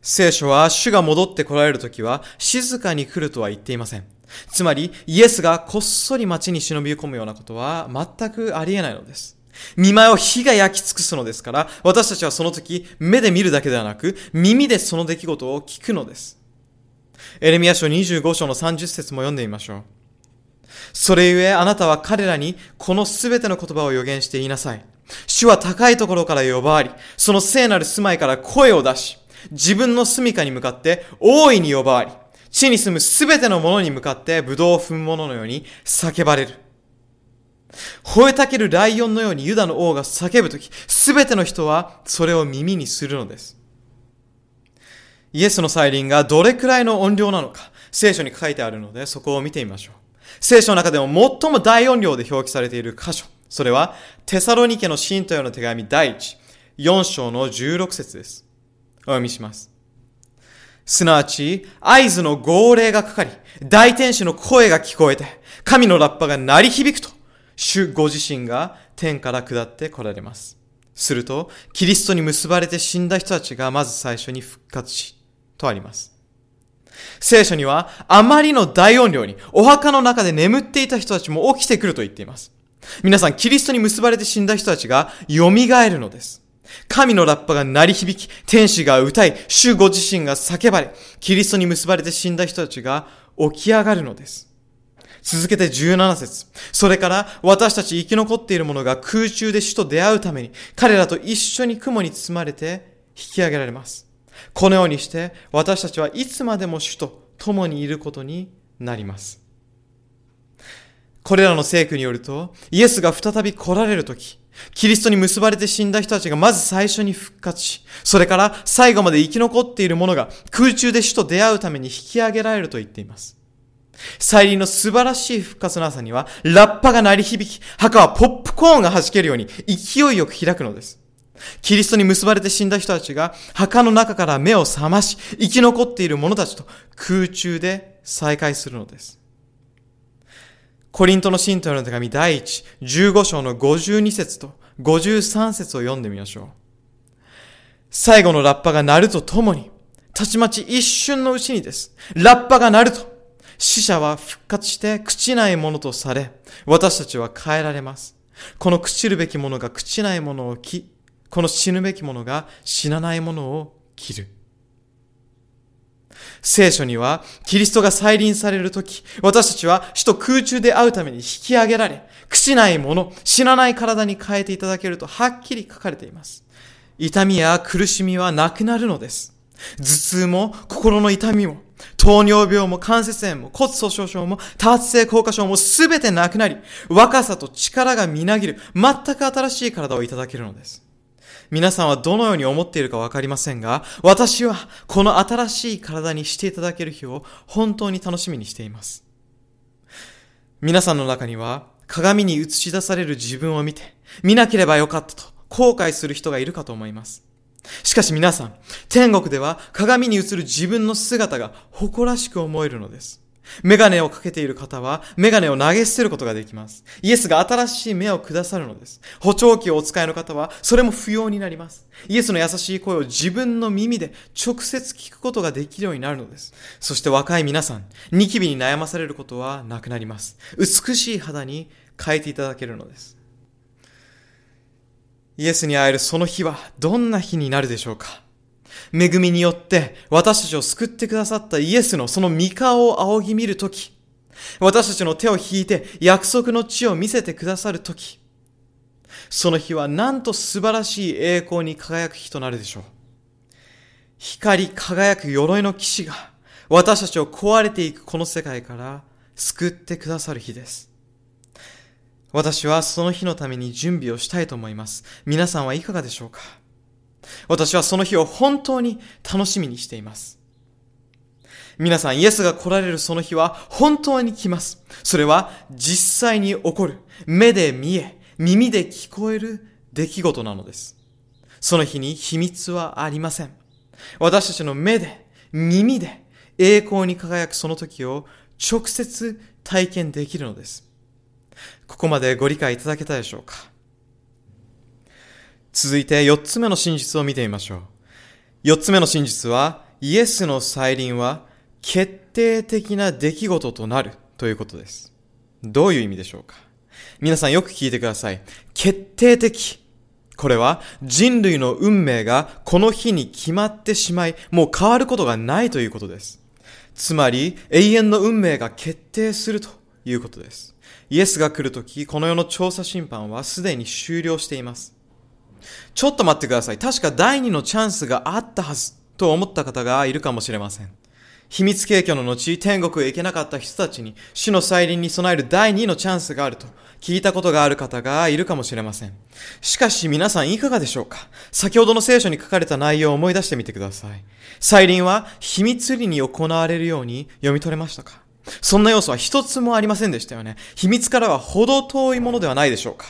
Speaker 1: 聖書は主が戻って来られるときは静かに来るとは言っていません。つまり、イエスがこっそり街に忍び込むようなことは全くありえないのです。見舞いを火が焼き尽くすのですから、私たちはその時、目で見るだけではなく、耳でその出来事を聞くのです。エレミア書25章の30節も読んでみましょう。それゆえ、あなたは彼らにこのすべての言葉を予言して言いなさい。主は高いところから呼ばわり、その聖なる住まいから声を出し、自分の住処に向かって大いに呼ばわり、地に住むすべての者に向かって葡萄を踏む者のように叫ばれる。吠えたけるライオンのようにユダの王が叫ぶとき、すべての人はそれを耳にするのです。イエスの再臨がどれくらいの音量なのか、聖書に書いてあるので、そこを見てみましょう。聖書の中でも最も大音量で表記されている箇所。それは、テサロニケの信徒への手紙第一、4章の16節です。お読みします。すなわち、合図の号令がかかり、大天使の声が聞こえて、神のラッパが鳴り響くと、主ご自身が天から下って来られます。すると、キリストに結ばれて死んだ人たちがまず最初に復活し、とあります。聖書には、あまりの大音量に、お墓の中で眠っていた人たちも起きてくると言っています。皆さん、キリストに結ばれて死んだ人たちが蘇るのです。神のラッパが鳴り響き、天使が歌い、主ご自身が叫ばれ、キリストに結ばれて死んだ人たちが起き上がるのです。続けて17節それから私たち生き残っている者が空中で主と出会うために彼らと一緒に雲に包まれて引き上げられます。このようにして私たちはいつまでも主と共にいることになります。これらの聖句によると、イエスが再び来られるとき、キリストに結ばれて死んだ人たちがまず最初に復活し、それから最後まで生き残っている者が空中で主と出会うために引き上げられると言っています。再臨の素晴らしい復活の朝には、ラッパが鳴り響き、墓はポップコーンが弾けるように勢いよく開くのです。キリストに結ばれて死んだ人たちが墓の中から目を覚まし、生き残っている者たちと空中で再会するのです。コリントの信徒への手紙第1、15章の52節と53節を読んでみましょう。最後のラッパが鳴るとともに、たちまち一瞬のうちにです。ラッパが鳴ると、死者は復活して朽ちないものとされ、私たちは変えられます。この朽ちるべきものが朽ちないものを着、この死ぬべきものが死なないものを着る。聖書には、キリストが再臨されるとき、私たちは死と空中で会うために引き上げられ、朽ちないもの、死なない体に変えていただけるとはっきり書かれています。痛みや苦しみはなくなるのです。頭痛も心の痛みも、糖尿病も関節炎も骨粗鬆症も多発性硬化症もすべてなくなり、若さと力がみなぎる全く新しい体をいただけるのです。皆さんはどのように思っているかわかりませんが、私はこの新しい体にしていただける日を本当に楽しみにしています。皆さんの中には鏡に映し出される自分を見て、見なければよかったと後悔する人がいるかと思います。しかし皆さん、天国では鏡に映る自分の姿が誇らしく思えるのです。メガネをかけている方は、メガネを投げ捨てることができます。イエスが新しい目をくださるのです。補聴器をお使いの方は、それも不要になります。イエスの優しい声を自分の耳で直接聞くことができるようになるのです。そして若い皆さん、ニキビに悩まされることはなくなります。美しい肌に変えていただけるのです。イエスに会えるその日はどんな日になるでしょうか？恵みによって私たちを救ってくださったイエスのその御顔を仰ぎ見るとき、私たちの手を引いて約束の地を見せてくださるとき、その日はなんと素晴らしい栄光に輝く日となるでしょう。光り輝く鎧の騎士が私たちを壊れていくこの世界から救ってくださる日です。私はその日のために準備をしたいと思います。皆さんはいかがでしょうか？私はその日を本当に楽しみにしています。皆さん、イエスが来られるその日は本当に来ます。それは実際に起こる、目で見え、耳で聞こえる出来事なのです。その日に秘密はありません。私たちの目で、耳で栄光に輝くその時を直接体験できるのです。ここまでご理解いただけたでしょうか？続いて4つ目の真実を見てみましょう。4つ目の真実は、イエスの再臨は決定的な出来事となるということです。どういう意味でしょうか？皆さんよく聞いてください。決定的。これは人類の運命がこの日に決まってしまい、もう変わることがないということです。つまり永遠の運命が決定するということです。イエスが来るとき、この世の調査審判はすでに終了しています。ちょっと待ってください。確か第二のチャンスがあったはずと思った方がいるかもしれません。秘密警挙の後、天国へ行けなかった人たちに死の再臨に備える第二のチャンスがあると聞いたことがある方がいるかもしれません。しかし皆さんいかがでしょうか？先ほどの聖書に書かれた内容を思い出してみてください。再臨は秘密裏に行われるように読み取れましたか？そんな要素は一つもありませんでしたよね。秘密からは程遠いものではないでしょうか？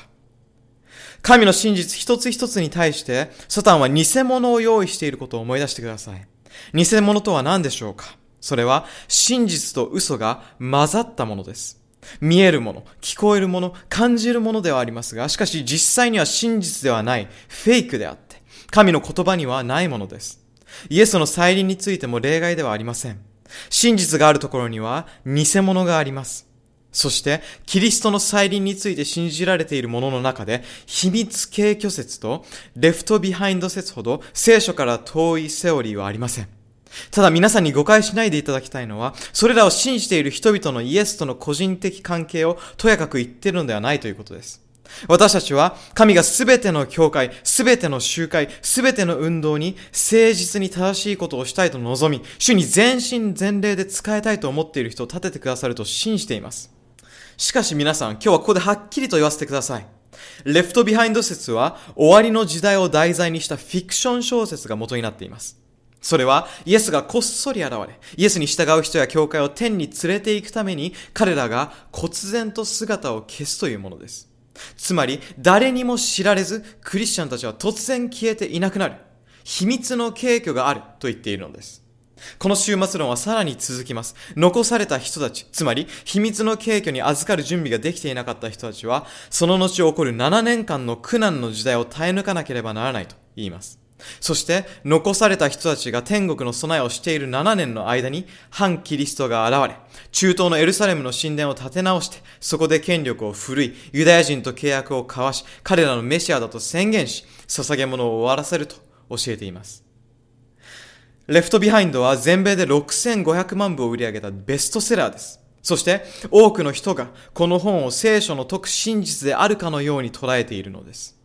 Speaker 1: 神の真実一つ一つに対して、サタンは偽物を用意していることを思い出してください。偽物とは何でしょうか？それは真実と嘘が混ざったものです。見えるもの、聞こえるもの、感じるものではありますが、しかし実際には真実ではない、フェイクであって、神の言葉にはないものです。イエスの再臨についても例外ではありません。真実があるところには偽物があります。そして、キリストの再臨について信じられているものの中で、秘密携挙説とレフトビハインド説ほど聖書から遠いセオリーはありません。ただ皆さんに誤解しないでいただきたいのは、それらを信じている人々のイエスとの個人的関係をとやかく言っているのではないということです。私たちは神がすべての教会、すべての集会、すべての運動に誠実に正しいことをしたいと望み、主に全身全霊で仕えたいと思っている人を立ててくださると信じています。しかし皆さん、今日はここではっきりと言わせてください。レフトビハインド説は終わりの時代を題材にしたフィクション小説が元になっています。それはイエスがこっそり現れ、イエスに従う人や教会を天に連れて行くために彼らが忽然と姿を消すというものです。つまり、誰にも知られず、クリスチャンたちは突然消えていなくなる。秘密の敬虚があると言っているのです。この終末論はさらに続きます。残された人たち、つまり秘密の敬虚に預かる準備ができていなかった人たちは、その後起こる7年間の苦難の時代を耐え抜かなければならないと言います。そして、残された人たちが天国の備えをしている7年の間に、反キリストが現れ、中東のエルサレムの神殿を建て直して、そこで権力を振るい、ユダヤ人と契約を交わし、彼らのメシアだと宣言し、捧げ物を終わらせると教えています。レフトビハインドは全米で6500万部を売り上げたベストセラーです。そして、多くの人がこの本を聖書の説く真実であるかのように捉えているのです。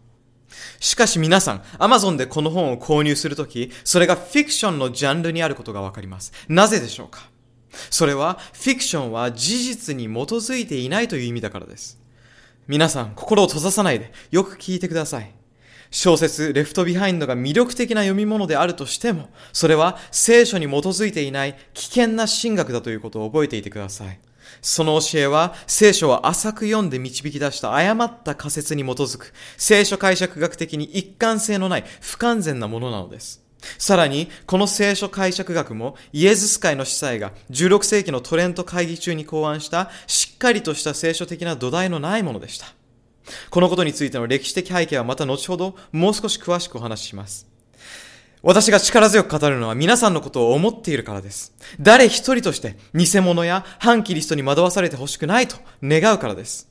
Speaker 1: しかし皆さん、アマゾンでこの本を購入するとき、それがフィクションのジャンルにあることがわかります。なぜでしょうか？それは、フィクションは事実に基づいていないという意味だからです。皆さん、心を閉ざさないで、よく聞いてください。小説、レフトビハインドが魅力的な読み物であるとしても、それは聖書に基づいていない危険な神学だということを覚えていてください。その教えは、聖書は浅く読んで導き出した誤った仮説に基づく、聖書解釈学的に一貫性のない不完全なものなのです。さらに、この聖書解釈学も、イエズス会の司祭が16世紀のトレント会議中に考案したしっかりとした聖書的な土台のないものでした。このことについての歴史的背景はまた後ほどもう少し詳しくお話しします。私が力強く語るのは皆さんのことを思っているからです。誰一人として偽物や反キリストに惑わされてほしくないと願うからです。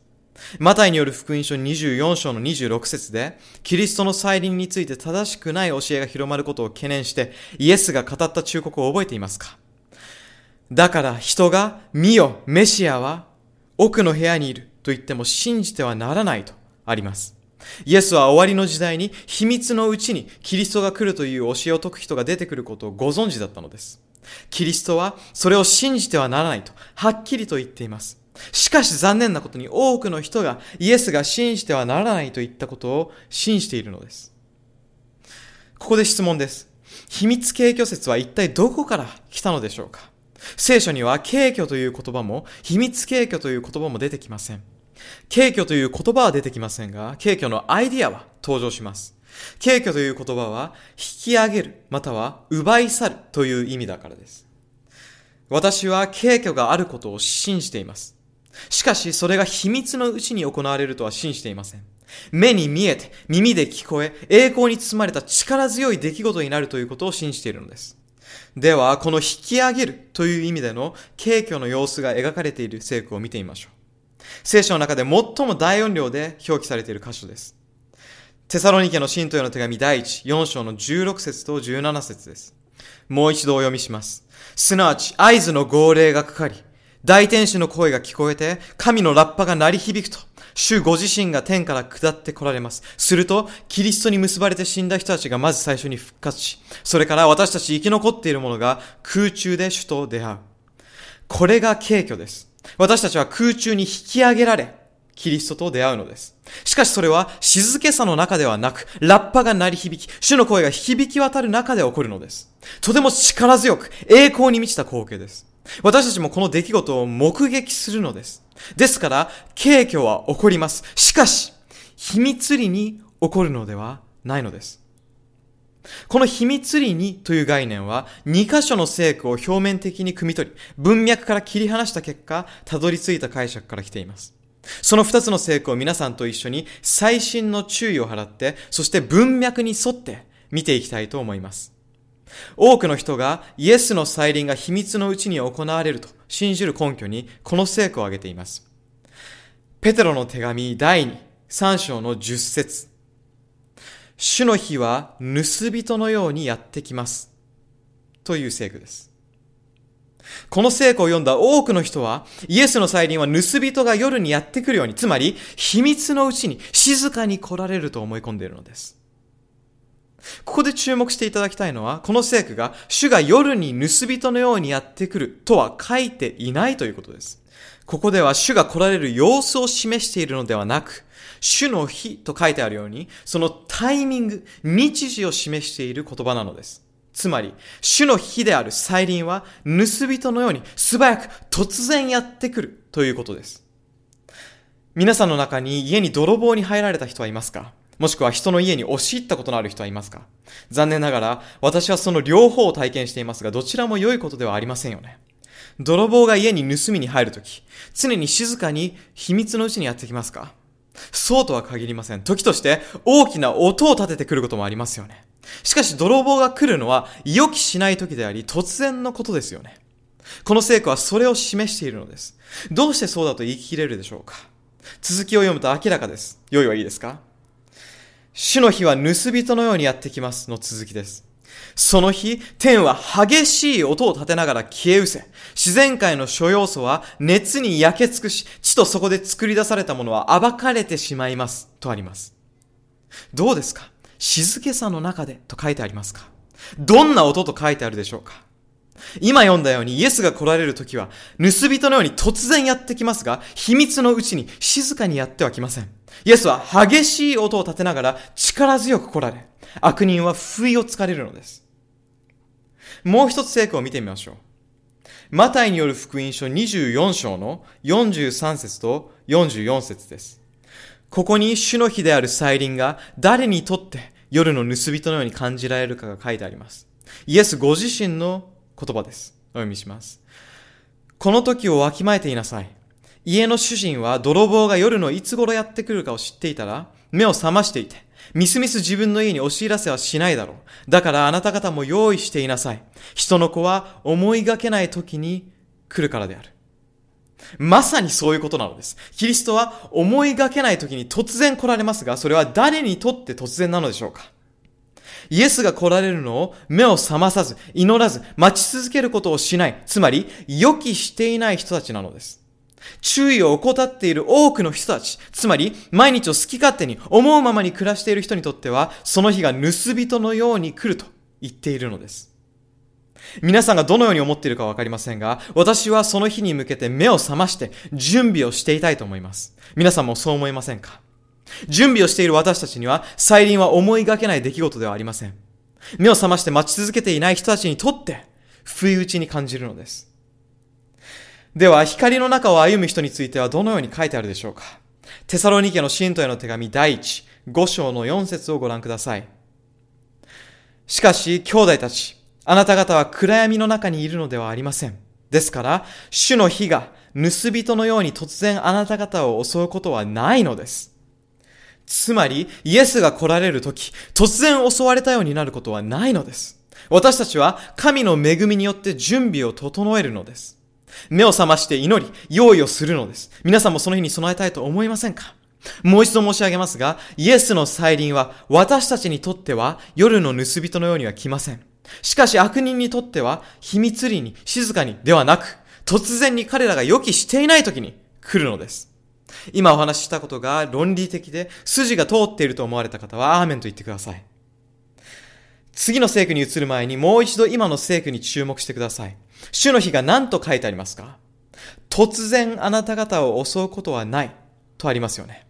Speaker 1: マタイによる福音書24章の26節で、キリストの再臨について正しくない教えが広まることを懸念して、イエスが語った忠告を覚えていますか？だから人が、見よ、メシアは奥の部屋にいると言っても信じてはならないとあります。イエスは終わりの時代に秘密のうちにキリストが来るという教えを説く人が出てくることをご存知だったのです。キリストはそれを信じてはならないとはっきりと言っています。しかし残念なことに多くの人がイエスが信じてはならないと言ったことを信じているのです。ここで質問です。秘密敬虚説は一体どこから来たのでしょうか？聖書には敬虚という言葉も秘密敬虚という言葉も出てきません。敬虚という言葉は出てきませんが、敬虚のアイディアは登場します。敬虚という言葉は、引き上げる、または奪い去るという意味だからです。私は敬虚があることを信じています。しかし、それが秘密のうちに行われるとは信じていません。目に見えて、耳で聞こえ、栄光に包まれた力強い出来事になるということを信じているのです。では、この引き上げるという意味での敬虚の様子が描かれている聖句を見てみましょう。聖書の中で最も大音量で表記されている箇所です。テサロニケの信徒への手紙第1、4章の16節と17節です。もう一度お読みします。すなわち合図の号令がかかり、大天使の声が聞こえて、神のラッパが鳴り響くと、主ご自身が天から下って来られます。すると、キリストに結ばれて死んだ人たちがまず最初に復活し、それから私たち生き残っている者が空中で主と出会う。これが敬虚です。私たちは空中に引き上げられ、キリストと出会うのです。しかしそれは静けさの中ではなく、ラッパが鳴り響き、主の声が響き渡る中で起こるのです。とても力強く、栄光に満ちた光景です。私たちもこの出来事を目撃するのです。ですから、敬虚は起こります。しかし、秘密裏に起こるのではないのです。この秘密裏にという概念は、2箇所の聖句を表面的に汲み取り、文脈から切り離した結果、たどり着いた解釈から来ています。その2つの聖句を皆さんと一緒に最新の注意を払って、そして文脈に沿って見ていきたいと思います。多くの人がイエスの再臨が秘密のうちに行われると信じる根拠にこの聖句を挙げています。ペテロの手紙第2、3章の10節主の日は盗人のようにやってきます。という聖句です。この聖句を読んだ多くの人は、イエスの再臨は盗人が夜にやってくるように、つまり秘密のうちに静かに来られると思い込んでいるのです。ここで注目していただきたいのは、この聖句が主が夜に盗人のようにやってくるとは書いていないということです。ここでは主が来られる様子を示しているのではなく、主の日と書いてあるように、そのタイミング、日時を示している言葉なのです。つまり、主の日である再臨は、盗人のように素早く突然やってくるということです。皆さんの中に家に泥棒に入られた人はいますか？もしくは人の家に押し入ったことのある人はいますか？残念ながら、私はその両方を体験していますが、どちらも良いことではありませんよね。泥棒が家に盗みに入るとき、常に静かに秘密のうちにやってきますか？そうとは限りません。時として大きな音を立ててくることもありますよね。しかし泥棒が来るのは予期しない時であり突然のことですよね。この聖句はそれを示しているのです。どうしてそうだと言い切れるでしょうか続きを読むと明らかです。用意はいいですか主の日は盗人のようにやってきますの続きです。その日、天は激しい音を立てながら消え失せ、自然界の諸要素は熱に焼け尽くし、地とそこで作り出されたものは暴かれてしまいます。とあります。どうですか？静けさの中でと書いてありますか？どんな音と書いてあるでしょうか？今読んだようにイエスが来られる時は、盗人のように突然やってきますが、秘密のうちに静かにやってはきません。イエスは激しい音を立てながら力強く来られ、悪人は不意をつかれるのです。もう一つ聖句を見てみましょう。マタイによる福音書24章の43節と44節です。ここに主の日である再臨が誰にとって夜の盗人のように感じられるかが書いてあります。イエスご自身の言葉です。お読みします。この時をわきまえていなさい。家の主人は泥棒が夜のいつ頃やってくるかを知っていたら、目を覚ましていて、みすみす自分の家に押し入らせはしないだろう。だからあなた方も用意していなさい。人の子は思いがけない時に来るからである。まさにそういうことなのです。キリストは思いがけない時に突然来られますが、それは誰にとって突然なのでしょうかイエスが来られるのを目を覚まさず、祈らず、待ち続けることをしない。つまり、予期していない人たちなのです。注意を怠っている多くの人たち、つまり毎日を好き勝手に思うままに暮らしている人にとっては、その日が盗人のように来ると言っているのです。皆さんがどのように思っているかわかりませんが、私はその日に向けて目を覚まして準備をしていたいと思います。皆さんもそう思いませんか？準備をしている私たちには、再臨は思いがけない出来事ではありません。目を覚まして待ち続けていない人たちにとって、不意打ちに感じるのです。では、光の中を歩む人についてはどのように書いてあるでしょうか？テサロニケの信徒への手紙第1、5章の4節をご覧ください。しかし、兄弟たち、あなた方は暗闇の中にいるのではありません。ですから、主の火が盗人のように突然あなた方を襲うことはないのです。つまり、イエスが来られるとき、突然襲われたようになることはないのです。私たちは神の恵みによって準備を整えるのです。目を覚まして祈り、用意をするのです。皆さんもその日に備えたいと思いませんか？もう一度申し上げますが、イエスの再臨は私たちにとっては夜の盗人のようには来ません。しかし悪人にとっては秘密裏に静かにではなく、突然に彼らが予期していない時に来るのです。今お話ししたことが論理的で筋が通っていると思われた方はアーメンと言ってください。次の聖句に移る前にもう一度今の聖句に注目してください。主の日が何と書いてありますか？突然あなた方を襲うことはないとありますよね。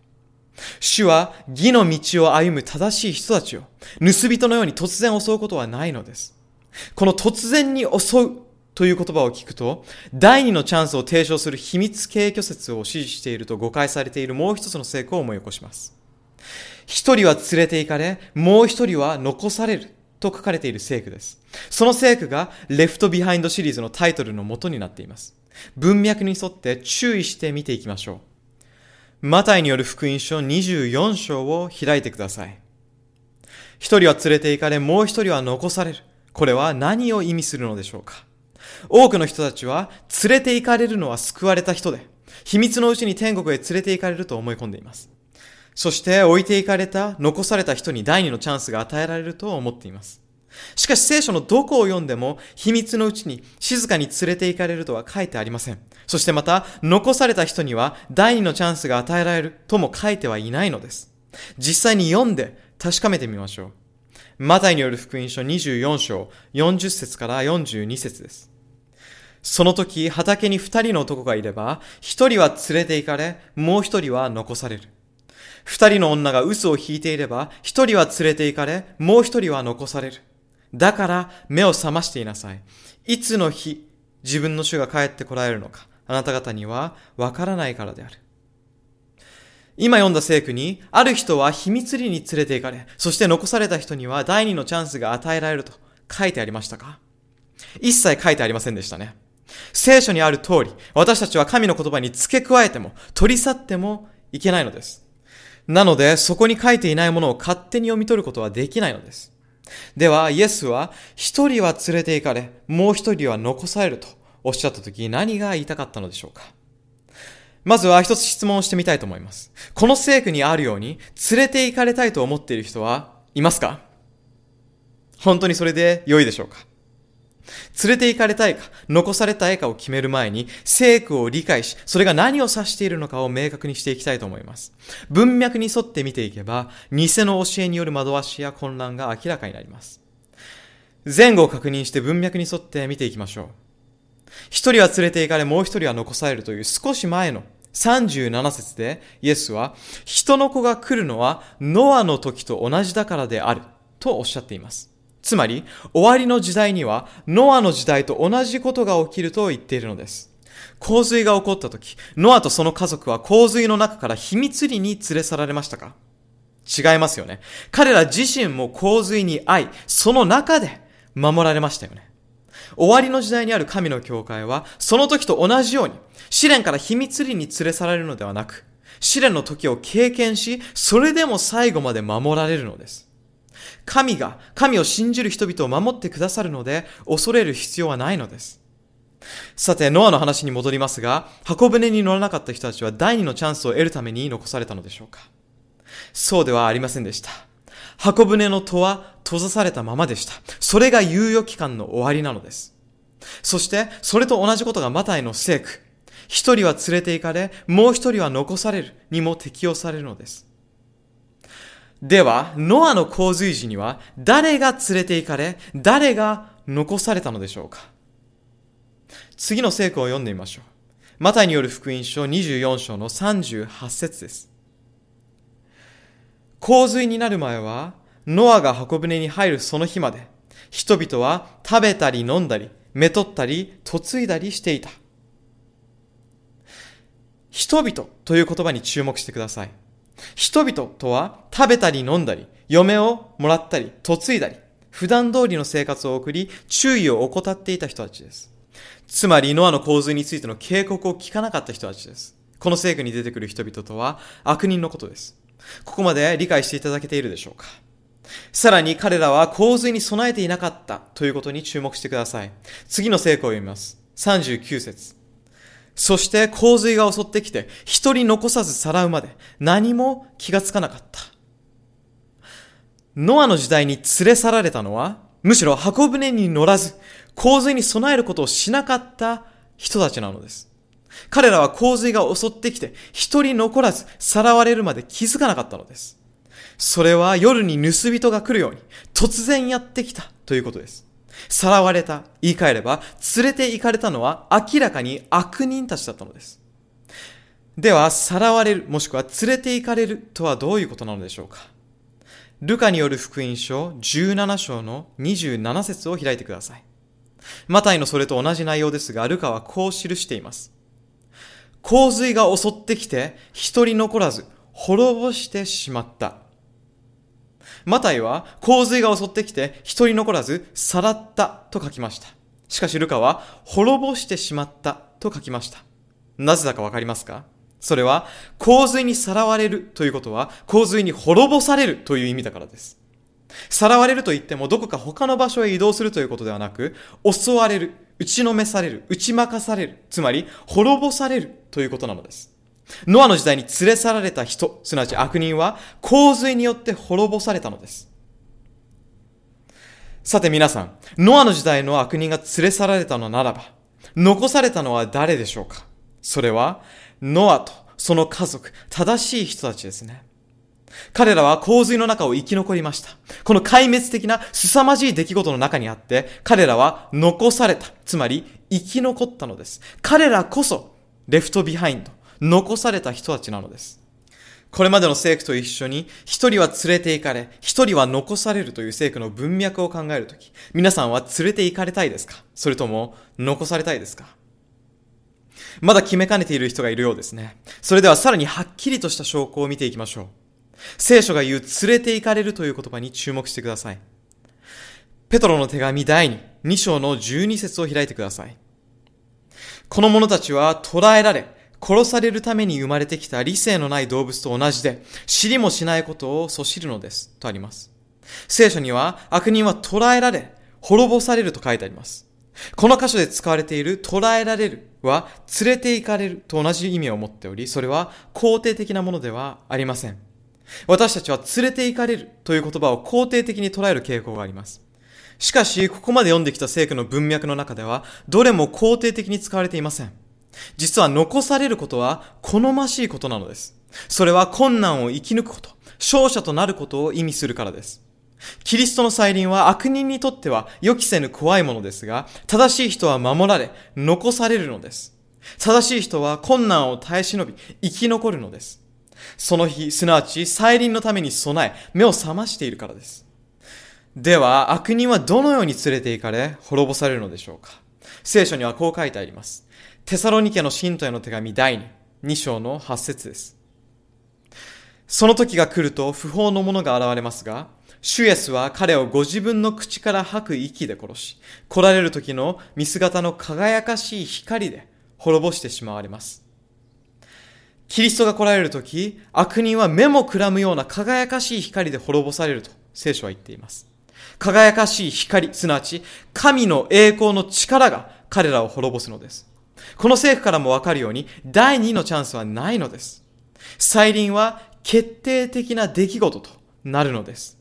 Speaker 1: 主は義の道を歩む正しい人たちを盗人のように突然襲うことはないのです。この突然に襲うという言葉を聞くと、第二のチャンスを提唱する秘密携挙説を支持していると誤解されているもう一つの聖句を思い起こします。一人は連れて行かれ、もう一人は残される。と書かれている聖句です。その聖句がレフトビハインドシリーズのタイトルの元になっています。文脈に沿って注意して見ていきましょう。マタイによる福音書24章を開いてください。一人は連れて行かれ、もう一人は残される。これは何を意味するのでしょうか多くの人たちは、連れて行かれるのは救われた人で、秘密のうちに天国へ連れて行かれると思い込んでいます。そして置いていかれた、残された人に第二のチャンスが与えられると思っています。しかし聖書のどこを読んでも秘密のうちに静かに連れて行かれるとは書いてありません。そしてまた残された人には第二のチャンスが与えられるとも書いてはいないのです。実際に読んで確かめてみましょう。マタイによる福音書24章40節から42節です。その時、畑に二人の男がいれば、一人は連れて行かれ、もう一人は残される。二人の女が嘘を引いていれば、一人は連れて行かれ、もう一人は残される。だから目を覚ましていなさい。いつの日、自分の主が帰ってこられるのか、あなた方にはわからないからである。今読んだ聖句に、ある人は秘密裏に連れて行かれ、そして残された人には第二のチャンスが与えられると書いてありましたか？一切書いてありませんでしたね。聖書にある通り、私たちは神の言葉に付け加えても、取り去ってもいけないのです。なので、そこに書いていないものを勝手に読み取ることはできないのです。では、イエスは、一人は連れて行かれ、もう一人は残されるとおっしゃったとき、何が言いたかったのでしょうかまずは一つ質問をしてみたいと思います。この聖句にあるように、連れて行かれたいと思っている人はいますか？本当にそれで良いでしょうか？連れて行かれたいか、残されたいかを決める前に、聖句を理解し、それが何を指しているのかを明確にしていきたいと思います。文脈に沿って見ていけば、偽の教えによる惑わしや混乱が明らかになります。前後を確認して文脈に沿って見ていきましょう。一人は連れて行かれ、もう一人は残されるという少し前の37節でイエスは、人の子が来るのはノアの時と同じだからであるとおっしゃっています。つまり、終わりの時代には、ノアの時代と同じことが起きると言っているのです。洪水が起こった時、ノアとその家族は洪水の中から秘密裏に連れ去られましたか？違いますよね。彼ら自身も洪水に遭い、その中で守られましたよね。終わりの時代にある神の教会は、その時と同じように、試練から秘密裏に連れ去られるのではなく、試練の時を経験し、それでも最後まで守られるのです。神が、神を信じる人々を守ってくださるので、恐れる必要はないのです。さて、ノアの話に戻りますが、箱舟に乗らなかった人たちは第二のチャンスを得るために残されたのでしょうかそうではありませんでした。箱舟の戸は閉ざされたままでした。それが猶予期間の終わりなのです。そして、それと同じことがマタイの聖句。一人は連れて行かれ、もう一人は残されるにも適用されるのです。では、ノアの洪水時には誰が連れて行かれ、誰が残されたのでしょうか？次の聖句を読んでみましょう。マタイによる福音書24章の38節です。洪水になる前は、ノアが箱舟に入るその日まで、人々は食べたり飲んだり、めとったり、嫁いだりしていた。人々という言葉に注目してください。人々とは食べたり飲んだり、嫁をもらったり、嫁いだり、普段通りの生活を送り、注意を怠っていた人たちです。つまり、ノアの洪水についての警告を聞かなかった人たちです。この聖句に出てくる人々とは悪人のことです。ここまで理解していただけているでしょうかさらに彼らは洪水に備えていなかったということに注目してください。次の聖句を読みます。39節そして洪水が襲ってきて、一人残さずさらうまで何も気がつかなかった。ノアの時代に連れ去られたのは、むしろ箱舟に乗らず、洪水に備えることをしなかった人たちなのです。彼らは洪水が襲ってきて、一人残らずさらわれるまで気づかなかったのです。それは夜に盗人が来るように突然やってきたということです。さらわれた、言い換えれば、連れて行かれたのは明らかに悪人たちだったのです。では、さらわれる、もしくは連れて行かれるとはどういうことなのでしょうかルカによる福音書17章の27節を開いてください。マタイのそれと同じ内容ですが、ルカはこう記しています。洪水が襲ってきて、一人残らず、滅ぼしてしまった。マタイは洪水が襲ってきて一人残らずさらったと書きました。しかしルカは滅ぼしてしまったと書きました。なぜだかわかりますか？それは洪水にさらわれるということは洪水に滅ぼされるという意味だからです。さらわれると言ってもどこか他の場所へ移動するということではなく襲われる、打ちのめされる、打ち負かされる、つまり滅ぼされるということなのです。ノアの時代に連れ去られた人、すなわち悪人は洪水によって滅ぼされたのです。さて皆さん、ノアの時代の悪人が連れ去られたのならば、残されたのは誰でしょうか？それは、ノアとその家族、正しい人たちですね。彼らは洪水の中を生き残りました。この壊滅的な凄まじい出来事の中にあって、彼らは残された。つまり、生き残ったのです。彼らこそ、レフトビハインド、残された人たちなのです。これまでの聖句と一緒に、一人は連れて行かれ、一人は残されるという聖句の文脈を考えるとき、皆さんは連れて行かれたいですか？それとも、残されたいですか？まだ決めかねている人がいるようですね。それではさらにはっきりとした証拠を見ていきましょう。聖書が言う連れて行かれるという言葉に注目してください。ペトロの手紙第2、2章の12節を開いてください。この者たちは捕らえられ、殺されるために生まれてきた理性のない動物と同じで、知りもしないことをそしるのです。とあります。聖書には悪人は捕らえられ、滅ぼされると書いてあります。この箇所で使われている捕らえられるは連れて行かれると同じ意味を持っており、それは肯定的なものではありません。私たちは連れて行かれるという言葉を肯定的に捉える傾向があります。しかし、ここまで読んできた聖句の文脈の中では、どれも肯定的に使われていません。実は残されることは好ましいことなのです。それは困難を生き抜くこと、勝者となることを意味するからです。キリストの再臨は悪人にとっては予期せぬ怖いものですが、正しい人は守られ、残されるのです。正しい人は困難を耐え忍び、生き残るのです。その日、すなわち再臨のために備え、目を覚ましているからです。では、悪人はどのように連れて行かれ、滅ぼされるのでしょうか聖書にはこう書いてあります。テサロニケの信徒への手紙第2、2章の8節です。その時が来ると不法の者が現れますが、主イエスは彼をご自分の口から吐く息で殺し、来られる時の見姿の輝かしい光で滅ぼしてしまわれます。キリストが来られる時、悪人は目もくらむような輝かしい光で滅ぼされると聖書は言っています。輝かしい光、すなわち神の栄光の力が彼らを滅ぼすのです。この聖句からもわかるように、第二のチャンスはないのです。再臨は決定的な出来事となるのです。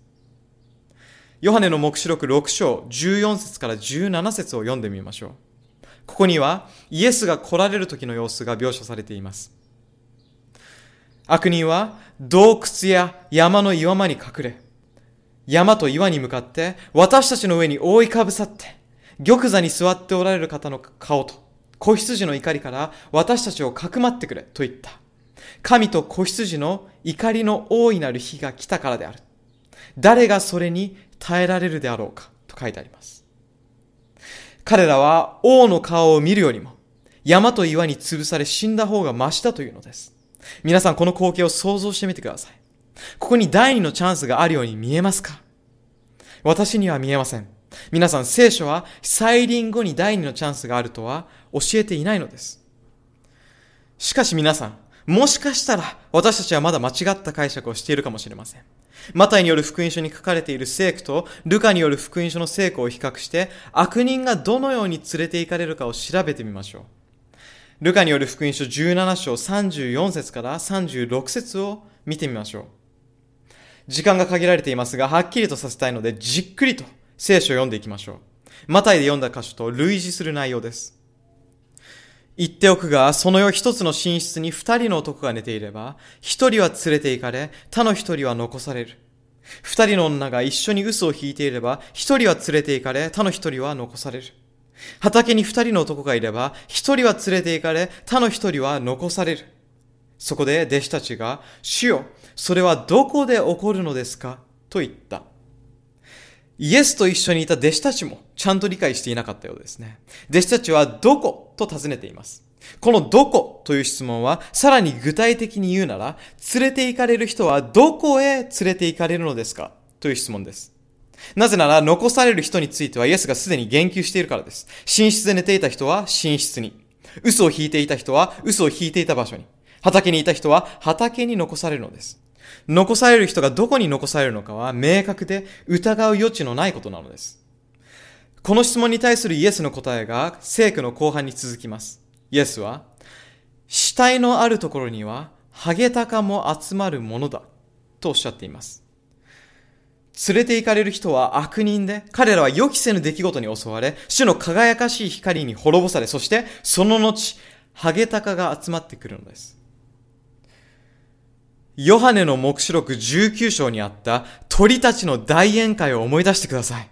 Speaker 1: ヨハネの目視録6章14節から17節を読んでみましょう。ここにはイエスが来られる時の様子が描写されています。悪人は洞窟や山の岩間に隠れ、山と岩に向かって私たちの上に覆いかぶさって、玉座に座っておられる方の顔と子羊の怒りから私たちをかくまってくれと言った。神と子羊の怒りの大いなる日が来たからである。誰がそれに耐えられるであろうかと書いてあります。彼らは王の顔を見るよりも山と岩に潰され死んだ方が増したというのです。皆さんこの光景を想像してみてください。ここに第二のチャンスがあるように見えますか？私には見えません。皆さん聖書は再臨後に第二のチャンスがあるとは教えていないのです。しかし皆さん、もしかしたら私たちはまだ間違った解釈をしているかもしれません。マタイによる福音書に書かれている聖句とルカによる福音書の聖句を比較して悪人がどのように連れて行かれるかを調べてみましょう。ルカによる福音書17章34節から36節を見てみましょう。時間が限られていますが、はっきりとさせたいので、じっくりと聖書を読んでいきましょう。マタイで読んだ箇所と類似する内容です。言っておくが、その世一つの寝室に二人の男が寝ていれば、一人は連れて行かれ、他の一人は残される。二人の女が一緒に嘘を引いていれば、一人は連れて行かれ、他の一人は残される。畑に二人の男がいれば、一人は連れて行かれ、他の一人は残される。そこで弟子たちが、主よ、それはどこで起こるのですか？と言った。イエスと一緒にいた弟子たちもちゃんと理解していなかったようですね。弟子たちはどこと尋ねています。このどこという質問はさらに具体的に言うなら、連れて行かれる人はどこへ連れて行かれるのですか？という質問です。なぜなら残される人についてはイエスがすでに言及しているからです。寝室で寝ていた人は寝室に。嘘を引いていた人は嘘を引いていた場所に。畑にいた人は畑に残されるのです。残される人がどこに残されるのかは明確で疑う余地のないことなのです。この質問に対するイエスの答えが聖句の後半に続きます。イエスは、死体のあるところには、ハゲタカも集まるものだ、とおっしゃっています。連れて行かれる人は悪人で、彼らは予期せぬ出来事に襲われ、主の輝かしい光に滅ぼされ、そしてその後、ハゲタカが集まってくるのです。ヨハネの目視録19章にあった鳥たちの大宴会を思い出してください。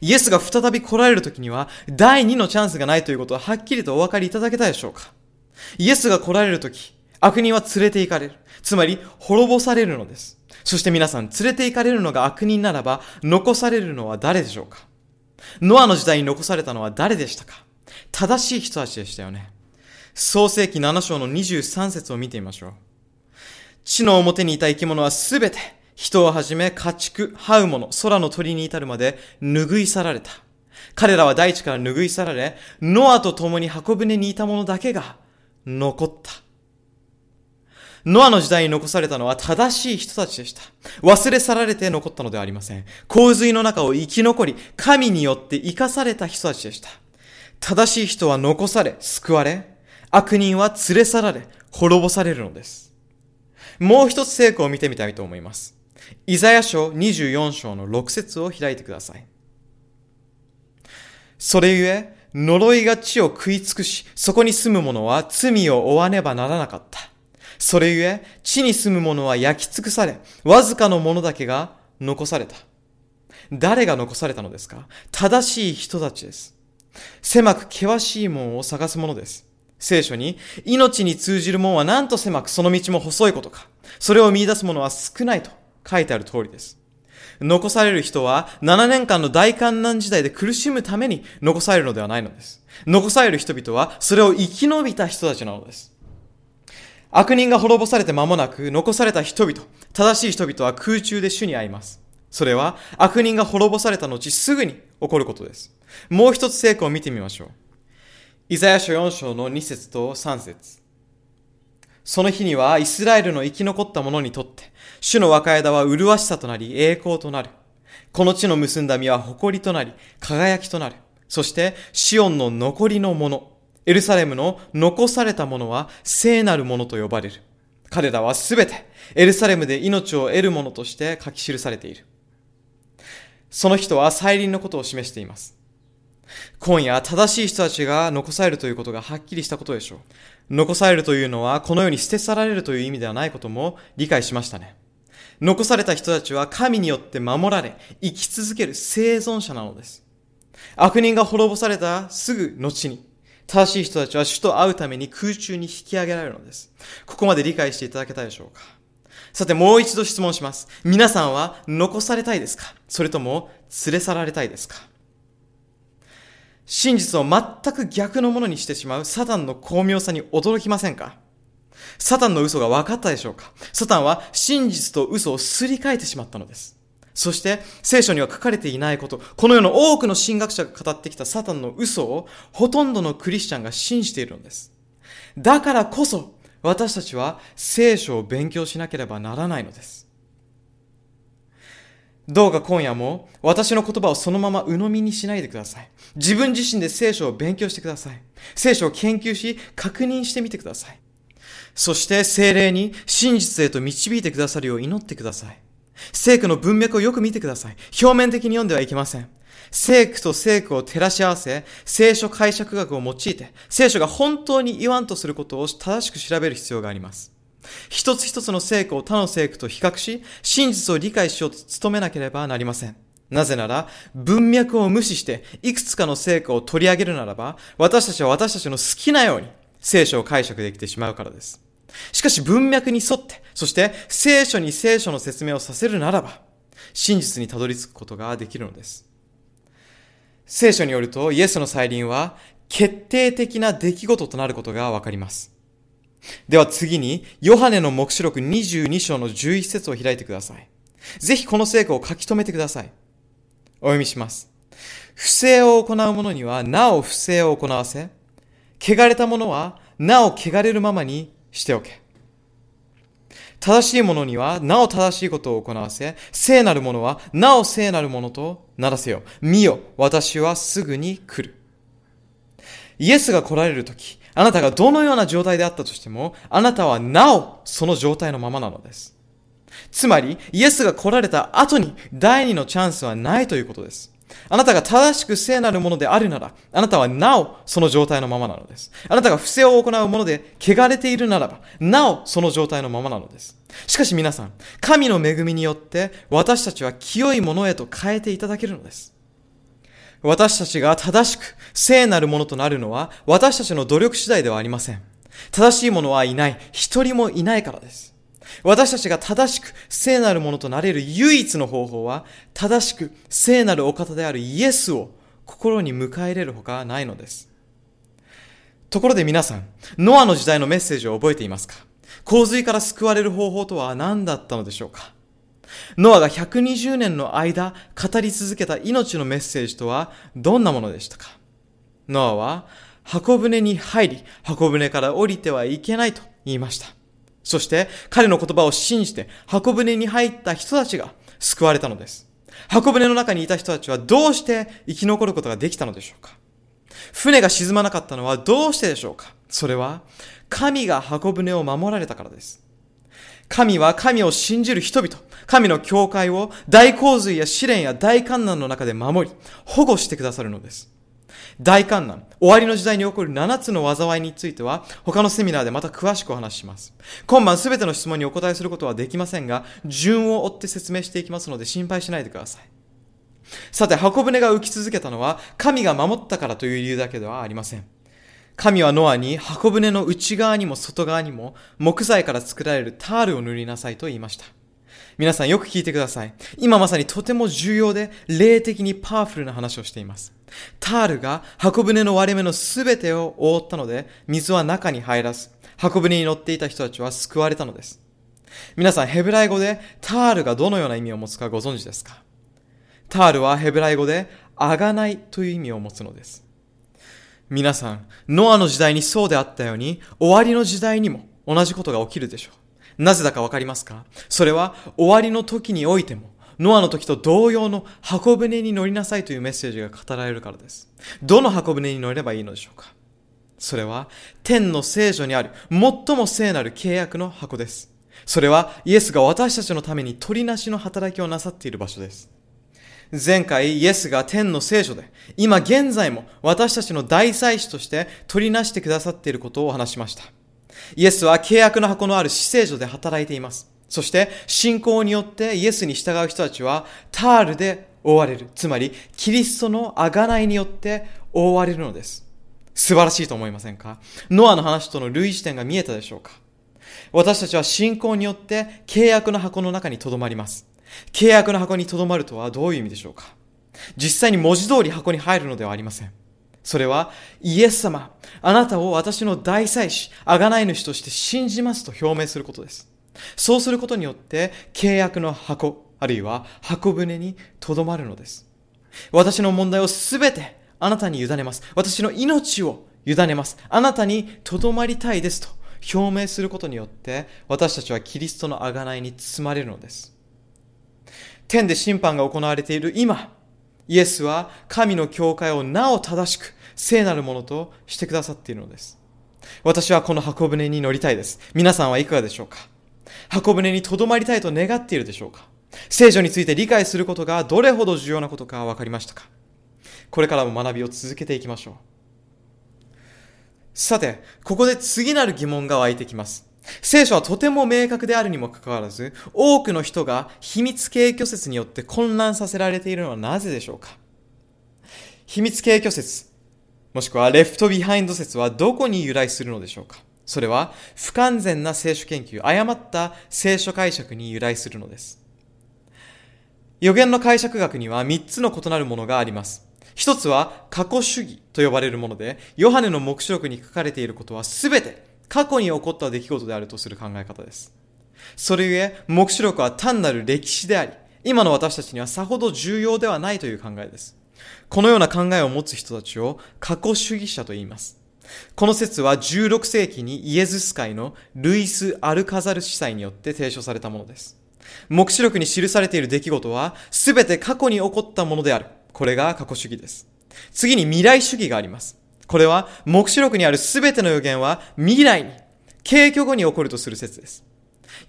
Speaker 1: イエスが再び来られる時には、第二のチャンスがないということははっきりとお分かりいただけたでしょうかイエスが来られる時、悪人は連れて行かれる。つまり、滅ぼされるのです。そして皆さん、連れて行かれるのが悪人ならば、残されるのは誰でしょうかノアの時代に残されたのは誰でしたか正しい人たちでしたよね。創世紀7章の23節を見てみましょう。地の表にいた生き物はすべて、人をはじめ家畜、這う者、空の鳥に至るまで拭い去られた。彼らは大地から拭い去られ、ノアと共に箱舟にいた者だけが残った。ノアの時代に残されたのは正しい人たちでした。忘れ去られて残ったのではありません。洪水の中を生き残り、神によって生かされた人たちでした。正しい人は残され、救われ、悪人は連れ去られ、滅ぼされるのです。もう一つ聖句を見てみたいと思います。イザヤ書24章の6節を開いてください。それゆえ、呪いが地を食い尽くし、そこに住む者は罪を負わねばならなかった。それゆえ、地に住む者は焼き尽くされ、わずかの者だけが残された。誰が残されたのですか？正しい人たちです。狭く険しい門を探すものです。聖書に、命に通じる門はなんと狭くその道も細いことか。それを見出す者は少ないと書いてある通りです。残される人は7年間の大観難時代で苦しむために残されるのではないのです。残される人々はそれを生き延びた人たちなのです。悪人が滅ぼされて間もなく残された人々、正しい人々は空中で主に会います。それは悪人が滅ぼされた後すぐに起こることです。もう一つ聖句を見てみましょう。イザヤ書4章の2節と3節その日にはイスラエルの生き残った者にとって、主の若枝は麗しさとなり栄光となる。この地の結んだ実は誇りとなり、輝きとなる。そして、シオンの残りの者、エルサレムの残された者は聖なる者と呼ばれる。彼らはすべてエルサレムで命を得る者として書き記されている。その人は再臨のことを示しています。今夜、正しい人たちが残されるということがはっきりしたことでしょう。残されるというのは、この世に捨て去られるという意味ではないことも理解しましたね。残された人たちは神によって守られ、生き続ける生存者なのです。悪人が滅ぼされたすぐ後に、正しい人たちは主と会うために空中に引き上げられるのです。ここまで理解していただけたでしょうかさてもう一度質問します。皆さんは残されたいですか？それとも連れ去られたいですか？真実を全く逆のものにしてしまうサタンの巧妙さに驚きませんか？サタンの嘘が分かったでしょうか？サタンは真実と嘘をすり替えてしまったのです。そして聖書には書かれていないこと、この世の多くの神学者が語ってきたサタンの嘘をほとんどのクリスチャンが信じているのです。だからこそ私たちは聖書を勉強しなければならないのです。どうか今夜も私の言葉をそのまま鵜呑みにしないでください。自分自身で聖書を勉強してください。聖書を研究し確認してみてください。そして精霊に真実へと導いてくださるよう祈ってください。聖句の文脈をよく見てください。表面的に読んではいけません。聖句と聖句を照らし合わせ、聖書解釈学を用いて、聖書が本当に言わんとすることを正しく調べる必要があります。一つ一つの聖句を他の聖句と比較し、真実を理解しようと努めなければなりません。なぜなら、文脈を無視して、いくつかの聖句を取り上げるならば、私たちは私たちの好きなように聖書を解釈できてしまうからです。しかし文脈に沿って、そして聖書に聖書の説明をさせるならば、真実にたどり着くことができるのです。聖書によると、イエスの再臨は決定的な出来事となることがわかります。では次に、ヨハネの目視録22章の11節を開いてください。ぜひこの聖句を書き留めてください。お読みします。不正を行う者にはなお不正を行わせ、汚れた者はなお汚れるままにしておけ。正しい者にはなお正しいことを行わせ、聖なる者はなお聖なる者とならせよ。見よ、私はすぐに来る。イエスが来られるとき、あなたがどのような状態であったとしても、あなたはなおその状態のままなのです。つまり、イエスが来られた後に第二のチャンスはないということです。あなたが正しく聖なるものであるなら、あなたはなおその状態のままなのです。あなたが不正を行うもので汚れているならば、なおその状態のままなのです。しかし皆さん、神の恵みによって私たちは清いものへと変えていただけるのです。私たちが正しく聖なるものとなるのは私たちの努力次第ではありません。正しい者はいない。一人もいないからです。私たちが正しく聖なるものとなれる唯一の方法は、正しく聖なるお方であるイエスを心に迎え入れるほかないのです。ところで皆さん、ノアの時代のメッセージを覚えていますか？洪水から救われる方法とは何だったのでしょうか？ノアが120年の間語り続けた命のメッセージとはどんなものでしたか？ノアは箱舟に入り、箱舟から降りてはいけないと言いました。そして彼の言葉を信じて箱舟に入った人たちが救われたのです。箱舟の中にいた人たちはどうして生き残ることができたのでしょうか？船が沈まなかったのはどうしてでしょうか？それは神が箱舟を守られたからです。神は神を信じる人々、神の教会を大洪水や試練や大観難の中で守り、保護してくださるのです。大観難、終わりの時代に起こる7つの災いについては、他のセミナーでまた詳しくお話しします。今晩すべての質問にお答えすることはできませんが、順を追って説明していきますので心配しないでください。さて、箱舟が浮き続けたのは、神が守ったからという理由だけではありません。神はノアに箱舟の内側にも外側にも木材から作られるタールを塗りなさいと言いました。皆さんよく聞いてください。今まさにとても重要で霊的にパワフルな話をしています。タールが箱舟の割れ目のすべてを覆ったので、水は中に入らず、箱舟に乗っていた人たちは救われたのです。皆さん、ヘブライ語でタールがどのような意味を持つかご存知ですか？タールはヘブライ語で、あがないという意味を持つのです。皆さん、ノアの時代にそうであったように、終わりの時代にも同じことが起きるでしょう。なぜだかわかりますか？それは終わりの時においても、ノアの時と同様の箱舟に乗りなさいというメッセージが語られるからです。どの箱舟に乗ればいいのでしょうか？それは天の聖女にある最も聖なる契約の箱です。それはイエスが私たちのために取りなしの働きをなさっている場所です。前回イエスが天の聖書で、今現在も私たちの大祭司として取りなしてくださっていることを話しました。イエスは契約の箱のある死聖所で働いています。そして信仰によってイエスに従う人たちはタールで覆われる。つまりキリストの贖いによって覆われるのです。素晴らしいと思いませんか？ノアの話との類似点が見えたでしょうか？私たちは信仰によって契約の箱の中に留まります。契約の箱に留まるとはどういう意味でしょうか？実際に文字通り箱に入るのではありません。それは、イエス様、あなたを私の大祭司、贖い主として信じますと表明することです。そうすることによって、契約の箱、あるいは箱舟に留まるのです。私の問題をすべてあなたに委ねます。私の命を委ねます。あなたに留まりたいですと表明することによって、私たちはキリストの贖いに包まれるのです。天で審判が行われている今、イエスは神の教会をなお正しく聖なるものとしてくださっているのです。私はこの箱舟に乗りたいです。皆さんはいかがでしょうか？箱舟に留まりたいと願っているでしょうか？聖書について理解することがどれほど重要なことか分かりましたか？これからも学びを続けていきましょう。さて、ここで次なる疑問が湧いてきます。聖書はとても明確であるにもかかわらず、多くの人が秘密携挙説によって混乱させられているのはなぜでしょうか？秘密携挙説、もしくはレフトビハインド説はどこに由来するのでしょうか？それは不完全な聖書研究、誤った聖書解釈に由来するのです。予言の解釈学には3つの異なるものがあります。一つは過去主義と呼ばれるもので、ヨハネの目視録に書かれていることはすべて過去に起こった出来事であるとする考え方です。それゆえ、目視録は単なる歴史であり、今の私たちにはさほど重要ではないという考えです。このような考えを持つ人たちを過去主義者と言います。この説は16世紀にイエズス会のルイス・アルカザル司祭によって提唱されたものです。目視録に記されている出来事は全て過去に起こったものである。これが過去主義です。次に未来主義があります。これは、目視録にあるすべての予言は未来に、景挙後に起こるとする説です。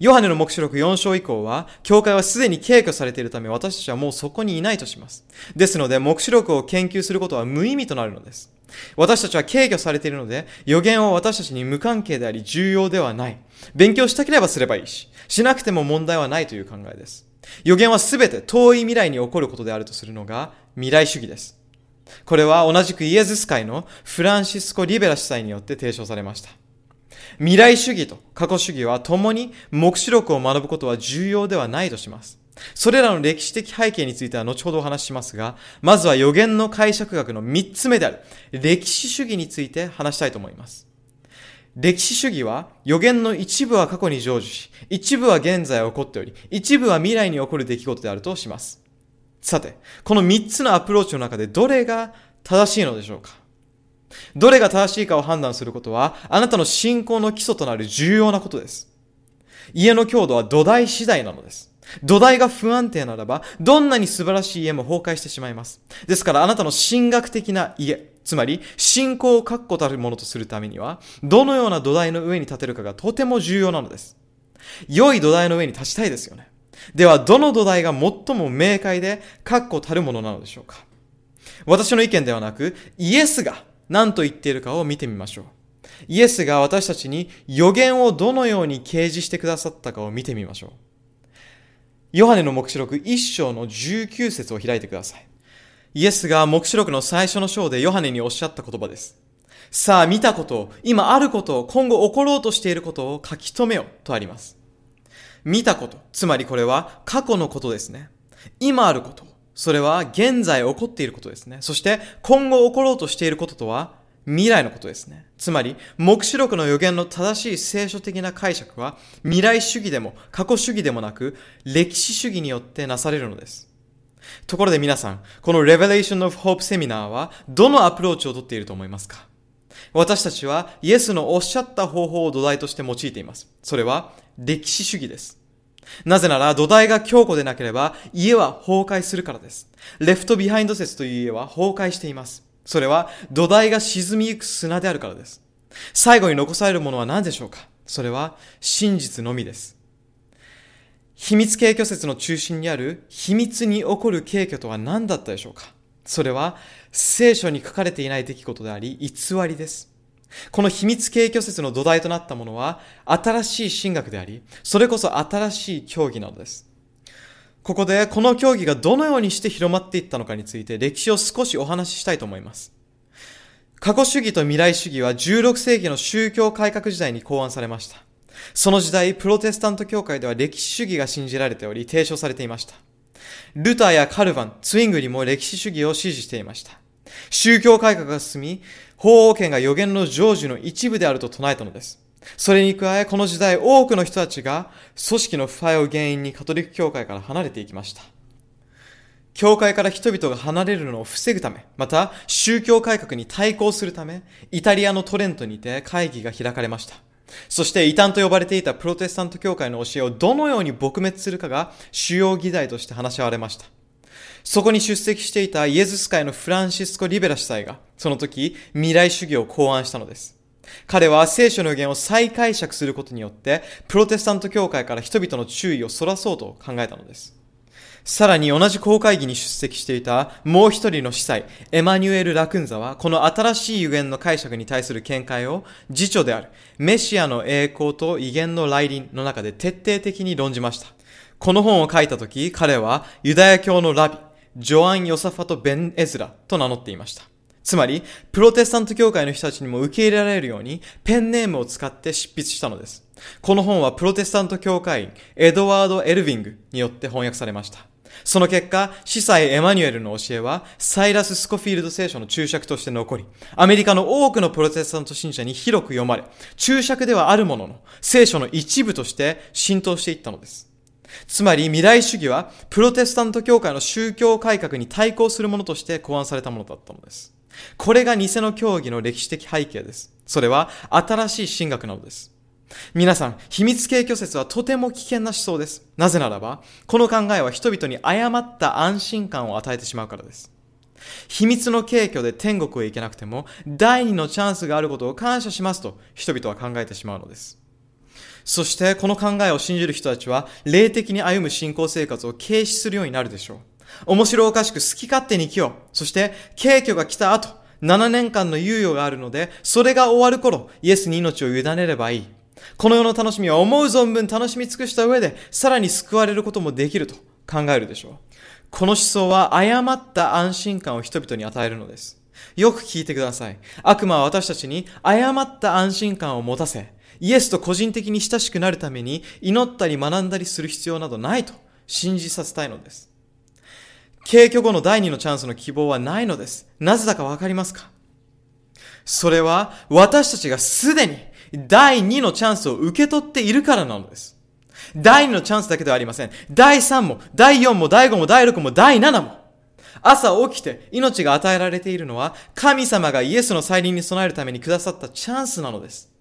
Speaker 1: ヨハネの目視録4章以降は、教会はすでに敬挙されているため、私たちはもうそこにいないとします。ですので、目視録を研究することは無意味となるのです。私たちは敬挙されているので、予言は私たちに無関係であり重要ではない。勉強したければすればいいし、しなくても問題はないという考えです。予言はすべて遠い未来に起こることであるとするのが未来主義です。これは同じくイエズス会のフランシスコ・リベラ司祭によって提唱されました。未来主義と過去主義は共に目視録を学ぶことは重要ではないとします。それらの歴史的背景については後ほどお話ししますが、まずは予言の解釈学の3つ目である歴史主義について話したいと思います。歴史主義は予言の一部は過去に成就し、一部は現在起こっており、一部は未来に起こる出来事であるとします。さて、この3つのアプローチの中でどれが正しいのでしょうか？どれが正しいかを判断することは、あなたの信仰の基礎となる重要なことです。家の強度は土台次第なのです。土台が不安定ならば、どんなに素晴らしい家も崩壊してしまいます。ですからあなたの神学的な家、つまり信仰を確固たるものとするためには、どのような土台の上に立てるかがとても重要なのです。良い土台の上に立ちたいですよね。では、どの土台が最も明快で確固たるものなのでしょうか？私の意見ではなく、イエスが何と言っているかを見てみましょう。イエスが私たちに予言をどのように掲示してくださったかを見てみましょう。ヨハネの目視録1章の19節を開いてください。イエスが目視録の最初の章でヨハネにおっしゃった言葉です。さあ見たことを、今あることを、今後起ころうとしていることを書き留めよとあります。見たこと、つまりこれは過去のことですね。今あること、それは現在起こっていることですね。そして今後起ころうとしていることとは未来のことですね。つまり、目視録の予言の正しい聖書的な解釈は、未来主義でも過去主義でもなく、歴史主義によってなされるのです。ところで皆さん、この Revelation of Hope セミナーは、どのアプローチをとっていると思いますか？私たちは、イエスのおっしゃった方法を土台として用いています。それは、歴史主義です。なぜなら土台が強固でなければ家は崩壊するからです。レフトビハインド説という家は崩壊しています。それは土台が沈みゆく砂であるからです。最後に残されるものは何でしょうか？それは真実のみです。秘密携挙説の中心にある秘密に起こる携挙とは何だったでしょうか？それは聖書に書かれていない出来事であり偽りです。この秘密軽挙説の土台となったものは新しい神学であり、それこそ新しい教義なのです。ここでこの教義がどのようにして広まっていったのかについて歴史を少しお話ししたいと思います。過去主義と未来主義は16世紀の宗教改革時代に考案されました。その時代、プロテスタント教会では歴史主義が信じられており、提唱されていました。ルターやカルバン、ツイングリも歴史主義を支持していました。宗教改革が進み、法王権が予言の成就の一部であると唱えたのです。それに加え、この時代多くの人たちが組織の腐敗を原因にカトリック教会から離れていきました。教会から人々が離れるのを防ぐため、また宗教改革に対抗するため、イタリアのトレントにて会議が開かれました。そして異端と呼ばれていたプロテスタント教会の教えをどのように撲滅するかが主要議題として話し合われました。そこに出席していたイエズス会のフランシスコ・リベラ司祭が、その時未来主義を考案したのです。彼は聖書の予言を再解釈することによって、プロテスタント教会から人々の注意をそらそうと考えたのです。さらに同じ公会議に出席していたもう一人の司祭、エマニュエル・ラクンザは、この新しい予言の解釈に対する見解を、次著である、メシアの栄光と威厳の来臨の中で徹底的に論じました。この本を書いたとき、彼はユダヤ教のラビ、ジョアン・ヨサファト・ベン・エズラと名乗っていました。つまり、プロテスタント教会の人たちにも受け入れられるように、ペンネームを使って執筆したのです。この本はプロテスタント教会員、エドワード・エルヴィングによって翻訳されました。その結果、司祭エマニュエルの教えは、サイラス・スコフィールド聖書の注釈として残り、アメリカの多くのプロテスタント信者に広く読まれ、注釈ではあるものの、聖書の一部として浸透していったのです。つまり未来主義はプロテスタント教会の宗教改革に対抗するものとして考案されたものだったのです。これが偽の教義の歴史的背景です。それは新しい神学なのです。皆さん、秘密系虚説はとても危険な思想です。なぜならば、この考えは人々に誤った安心感を与えてしまうからです。秘密の景挙で天国へ行けなくても、第二のチャンスがあることを感謝しますと人々は考えてしまうのです。そしてこの考えを信じる人たちは霊的に歩む信仰生活を軽視するようになるでしょう。面白おかしく好き勝手に生きよう。そして軽挙が来た後、7年間の猶予があるので、それが終わる頃、イエスに命を委ねればいい。この世の楽しみは思う存分楽しみ尽くした上で、さらに救われることもできると考えるでしょう。この思想は誤った安心感を人々に与えるのです。よく聞いてください。悪魔は私たちに誤った安心感を持たせ、イエスと個人的に親しくなるために祈ったり学んだりする必要などないと信じさせたいのです。軽挙後の第二のチャンスの希望はないのです。なぜだかわかりますか？それは私たちがすでに第二のチャンスを受け取っているからなのです。第二のチャンスだけではありません。第三も、第四も、第五も、第六も、第七も。朝起きて命が与えられているのは神様がイエスの再臨に備えるためにくださったチャンスなのです。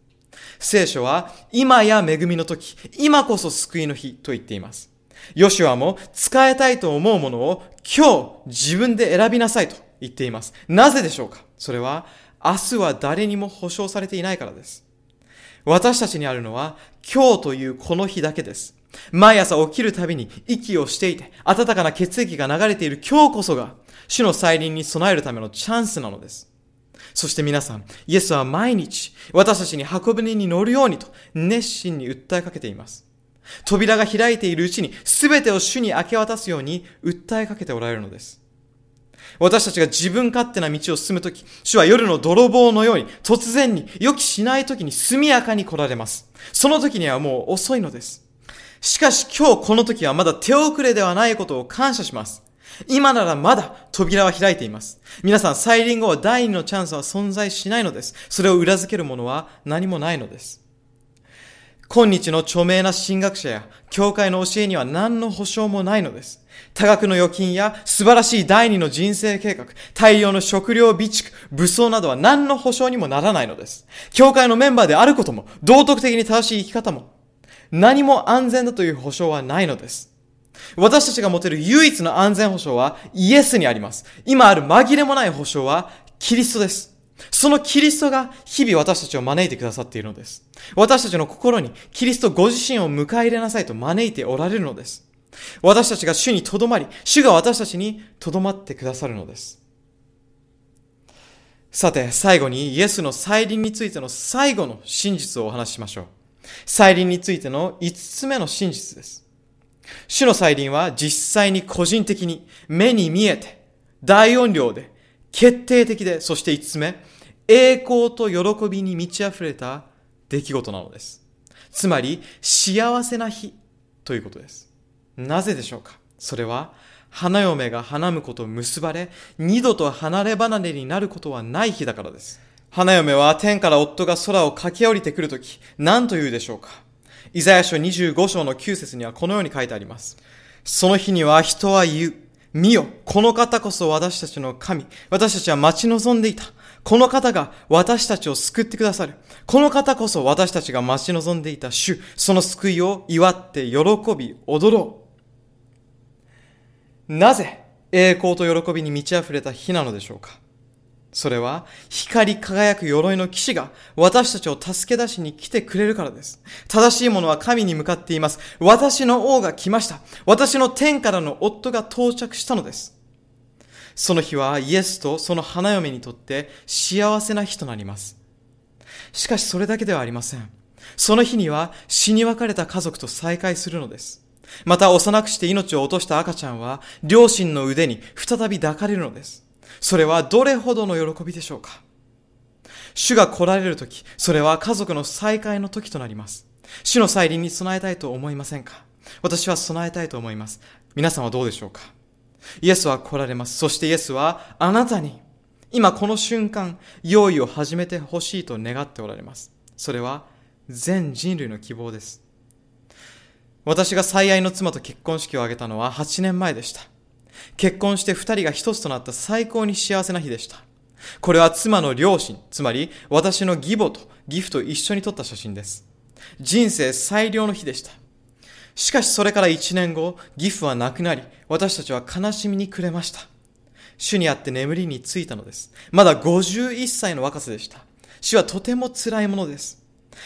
Speaker 1: 聖書は今や恵みの時、今こそ救いの日と言っています。ヨシュアも使えたいと思うものを今日自分で選びなさいと言っています。なぜでしょうか？それは明日は誰にも保証されていないからです。私たちにあるのは今日というこの日だけです。毎朝起きるたびに息をしていて温かな血液が流れている今日こそが主の再臨に備えるためのチャンスなのです。そして皆さん、イエスは毎日私たちに箱舟に乗るようにと熱心に訴えかけています。扉が開いているうちに全てを主に明け渡すように訴えかけておられるのです。私たちが自分勝手な道を進むとき、主は夜の泥棒のように突然に予期しないときに速やかに来られます。その時にはもう遅いのです。しかし今日この時はまだ手遅れではないことを感謝します。今ならまだ扉は開いています。皆さん、再臨後は第二のチャンスは存在しないのです。それを裏付けるものは何もないのです。今日の著名な神学者や教会の教えには何の保証もないのです。多額の預金や素晴らしい第二の人生計画、大量の食料備蓄、武装などは何の保証にもならないのです。教会のメンバーであることも、道徳的に正しい生き方も、何も安全だという保証はないのです。私たちが持てる唯一の安全保障はイエスにあります。今ある紛れもない保証はキリストです。そのキリストが日々私たちを招いてくださっているのです。私たちの心にキリストご自身を迎え入れなさいと招いておられるのです。私たちが主にとどまり、主が私たちにとどまってくださるのです。さて、最後にイエスの再臨についての最後の真実をお話ししましょう。再臨についての5つ目の真実です。主の再臨は実際に個人的に目に見えて大音量で決定的でそして5つ目栄光と喜びに満ち溢れた出来事なのです。つまり幸せな日ということです。なぜでしょうか？それは花嫁が花婿と結ばれ二度と離れ離れになることはない日だからです。花嫁は天から夫が空を駆け下りてくるとき何と言うでしょうか？イザヤ書25章の9節にはこのように書いてあります。その日には人は言う。見よ、この方こそ私たちの神。私たちは待ち望んでいた。この方が私たちを救ってくださる。この方こそ私たちが待ち望んでいた主。その救いを祝って喜び踊ろう。なぜ栄光と喜びに満ち溢れた日なのでしょうかそれは光り輝く鎧の騎士が私たちを助け出しに来てくれるからです。正しいものは神に向かっています。私の王が来ました。私の天からの夫が到着したのです。その日はイエスとその花嫁にとって幸せな日となります。しかしそれだけではありません。その日には死に別れた家族と再会するのです。また幼くして命を落とした赤ちゃんは両親の腕に再び抱かれるのです。それはどれほどの喜びでしょうか？主が来られるとき、それは家族の再会の時となります。主の再臨に備えたいと思いませんか？私は備えたいと思います。皆さんはどうでしょうか？イエスは来られます。そしてイエスはあなたに今この瞬間、用意を始めてほしいと願っておられます。それは全人類の希望です。私が最愛の妻と結婚式を挙げたのは8年前でした。結婚して二人が一つとなった最高に幸せな日でした。これは妻の両親、つまり私の義母と義父と一緒に撮った写真です。人生最良の日でした。しかしそれから一年後、義父は亡くなり、私たちは悲しみに暮れました。主にあって眠りについたのです。まだ51歳の若さでした。死はとても辛いものです。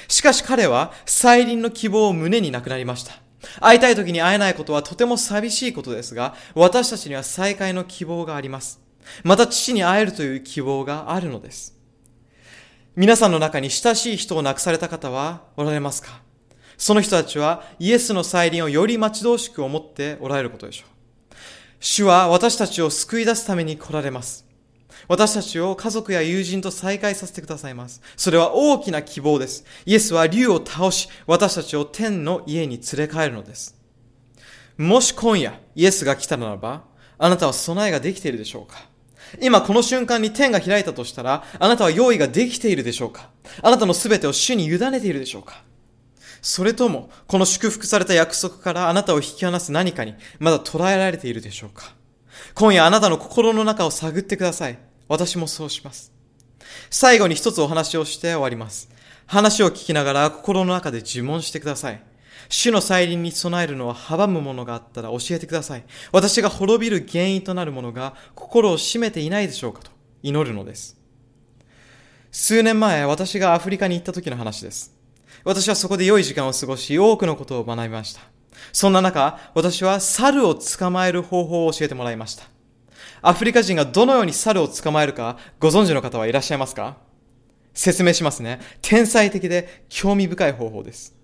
Speaker 1: しかし彼は再臨の希望を胸になくなりました。会いたい時に会えないことはとても寂しいことですが、私たちには再会の希望があります。また父に会えるという希望があるのです。皆さんの中に親しい人を亡くされた方はおられますか？その人たちはイエスの再臨をより待ち遠しく思っておられることでしょう。主は私たちを救い出すために来られます。私たちを家族や友人と再会させてくださいます。それは大きな希望です。イエスは竜を倒し、私たちを天の家に連れ帰るのです。もし今夜、イエスが来たならば、あなたは備えができているでしょうか？今この瞬間に天が開いたとしたら、あなたは用意ができているでしょうか？あなたの全てを主に委ねているでしょうか？それとも、この祝福された約束からあなたを引き離す何かにまだ捉えられているでしょうか？今夜あなたの心の中を探ってください。私もそうします。最後に一つお話をして終わります。話を聞きながら心の中で呪文してください。主の再臨に備えるのは阻むものがあったら教えてください。私が滅びる原因となるものが心を占めていないでしょうかと祈るのです。数年前、私がアフリカに行った時の話です。私はそこで良い時間を過ごし、多くのことを学びました。そんな中、私は猿を捕まえる方法を教えてもらいました。アフリカ人がどのように猿を捕まえるかご存知の方はいらっしゃいますか？説明しますね。天才的で興味深い方法です。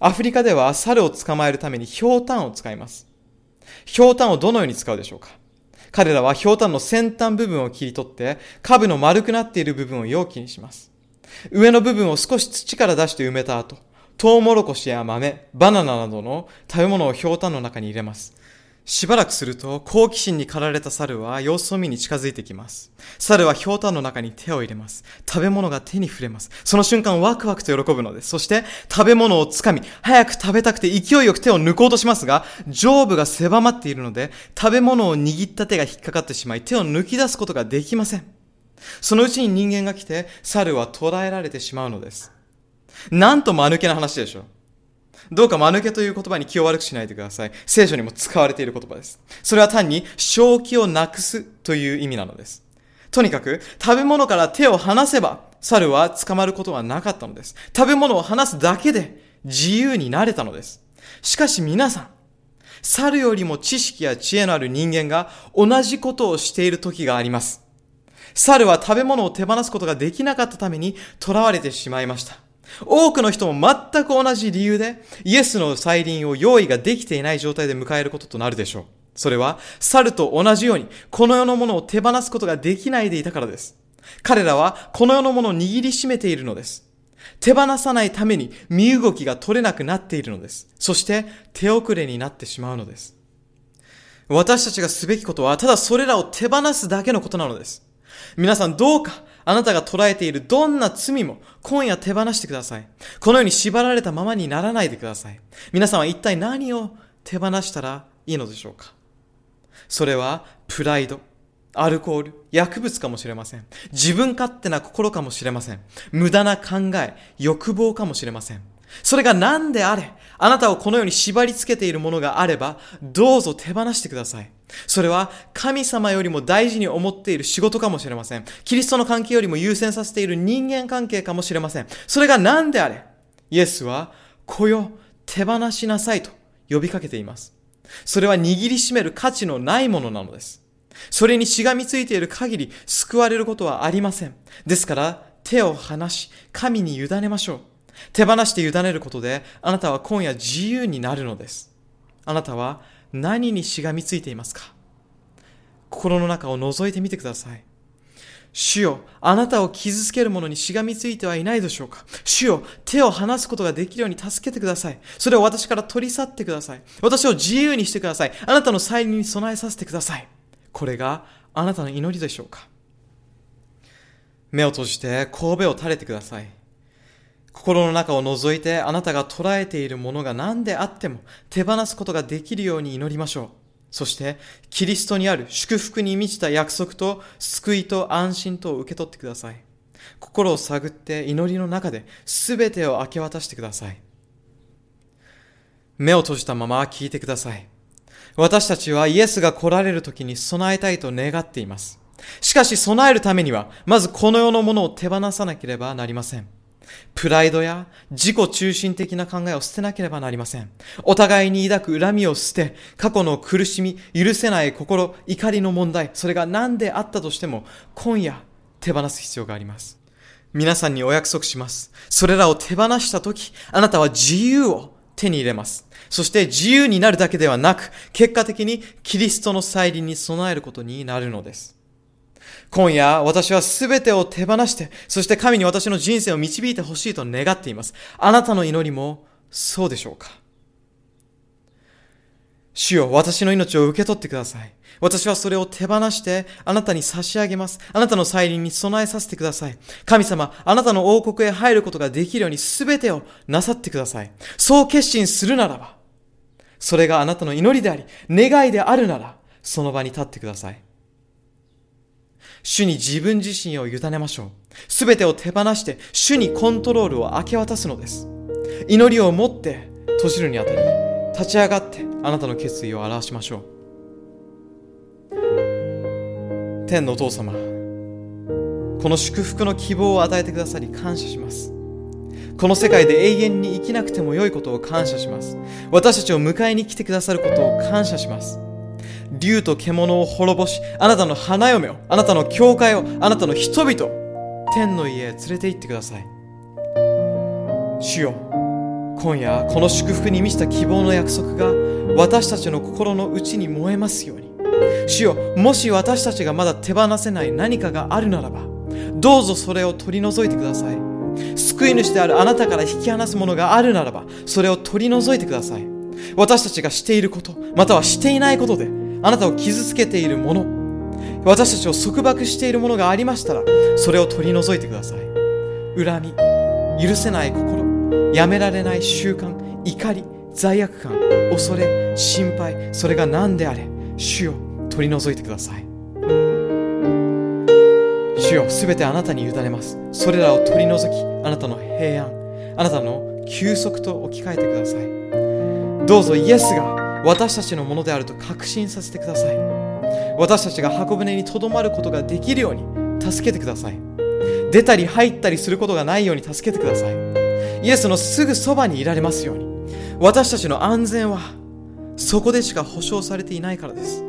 Speaker 1: アフリカでは猿を捕まえるために氷炭を使います。氷炭をどのように使うでしょうか？彼らは氷炭の先端部分を切り取って、下部の丸くなっている部分を容器にします。上の部分を少し土から出して埋めた後、トウモロコシや豆、バナナなどの食べ物を氷炭の中に入れます。しばらくすると、好奇心に駆られた猿は様子を見に近づいてきます。猿は氷炭の中に手を入れます。食べ物が手に触れます。その瞬間ワクワクと喜ぶのです。そして食べ物をつかみ、早く食べたくて勢いよく手を抜こうとしますが、上部が狭まっているので、食べ物を握った手が引っかかってしまい、手を抜き出すことができません。そのうちに人間が来て、猿は捕らえられてしまうのです。なんと間抜けな話でしょう。どうか間抜けという言葉に気を悪くしないでください。聖書にも使われている言葉です。それは単に正気をなくすという意味なのです。とにかく、食べ物から手を離せば、猿は捕まることはなかったのです。食べ物を離すだけで自由になれたのです。しかし皆さん、猿よりも知識や知恵のある人間が同じことをしている時があります。猿は食べ物を手放すことができなかったために囚われてしまいました。多くの人も全く同じ理由で、イエスの再臨を用意ができていない状態で迎えることとなるでしょう。それは、猿と同じように、この世のものを手放すことができないでいたからです。彼らは、この世のものを握りしめているのです。手放さないために、身動きが取れなくなっているのです。そして、手遅れになってしまうのです。私たちがすべきことは、ただそれらを手放すだけのことなのです。皆さんどうかあなたが捉えているどんな罪も今夜手放してください。このように縛られたままにならないでください。皆さんは一体何を手放したらいいのでしょうか？それはプライド、アルコール、薬物かもしれません。自分勝手な心かもしれません。無駄な考え、欲望かもしれません。それが何であれ、あなたをこのように縛り付けているものがあれば、どうぞ手放してください。それは神様よりも大事に思っている仕事かもしれません。キリストの関係よりも優先させている人間関係かもしれません。それが何であれ、イエスは、こよ、手放しなさいと呼びかけています。それは握りしめる価値のないものなのです。それにしがみついている限り救われることはありません。ですから、手を離し、神に委ねましょう。手放して委ねることで、あなたは今夜自由になるのです。あなたは何にしがみついていますか？心の中を覗いてみてください。主よ、あなたを傷つけるものにしがみついてはいないでしょうか？主よ、手を離すことができるように助けてください。それを私から取り去ってください。私を自由にしてください。あなたの再臨に備えさせてください。これがあなたの祈りでしょうか？目を閉じて神戸を垂れてください。心の中を覗いてあなたが捉えているものが何であっても手放すことができるように祈りましょう。そして、キリストにある祝福に満ちた約束と救いと安心と受け取ってください。心を探って祈りの中で全てを明け渡してください。目を閉じたまま聞いてください。私たちはイエスが来られる時に備えたいと願っています。しかし備えるためには、まずこの世のものを手放さなければなりません。プライドや自己中心的な考えを捨てなければなりません。お互いに抱く恨みを捨て、過去の苦しみ、許せない心、怒りの問題、それが何であったとしても、今夜手放す必要があります。皆さんにお約束します。それらを手放したとき、あなたは自由を手に入れます。そして自由になるだけではなく、結果的にキリストの再臨に備えることになるのです。今夜、私はすべてを手放して、そして神に私の人生を導いてほしいと願っています。あなたの祈りもそうでしょうか？主よ、私の命を受け取ってください。私はそれを手放して、あなたに差し上げます。あなたの再臨に備えさせてください。神様、あなたの王国へ入ることができるように全てをなさってください。そう決心するならば、それがあなたの祈りであり、願いであるなら、その場に立ってください。主に自分自身を委ねましょう。すべてを手放して、主にコントロールを明け渡すのです。祈りを持って、閉じるにあたり、立ち上がって、あなたの決意を表しましょう。天のお父様、この祝福の希望を与えてくださり感謝します。この世界で永遠に生きなくても良いことを感謝します。私たちを迎えに来てくださることを感謝します。竜と獣を滅ぼし、あなたの花嫁を、あなたの教会を、あなたの人々、天の家へ連れて行ってください。主よ、今夜、この祝福に満ちた希望の約束が、私たちの心の内に燃えますように。主よ、もし私たちがまだ手放せない何かがあるならば、どうぞそれを取り除いてください。救い主であるあなたから引き離すものがあるならば、それを取り除いてください。私たちがしていること、またはしていないことで、あなたを傷つけているもの、私たちを束縛しているものがありましたら、それを取り除いてください。恨み、許せない心、やめられない習慣、怒り、罪悪感、恐れ、心配、それが何であれ、主よ、取り除いてください。主よ、すべてあなたに委ねます。それらを取り除き、あなたの平安、あなたの休息と置き換えてください。どうぞイエスが私たちのものであると確信させてください。私たちが箱舟にとどまることができるように助けてください。出たり入ったりすることがないように助けてください。イエスのすぐそばにいられますように。私たちの安全はそこでしか保証されていないからです。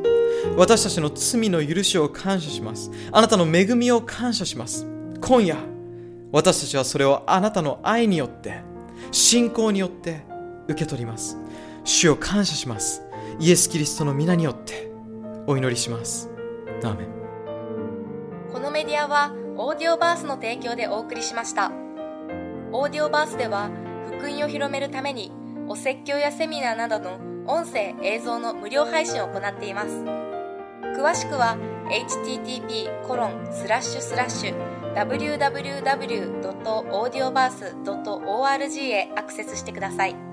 Speaker 1: 私たちの罪の許しを感謝します。あなたの恵みを感謝します。今夜私たちはそれをあなたの愛によって信仰によって受け取ります。主を感謝します。イエス・キリストの皆によってお祈りします。アーメン
Speaker 2: このメディアはオーディオバースの提供でお送りしました。オーディオバースでは福音を広めるためにお説教やセミナーなどの音声映像の無料配信を行っています。詳しくは http コロンスラッシュスラッシュ www.audioverse.org へアクセスしてください。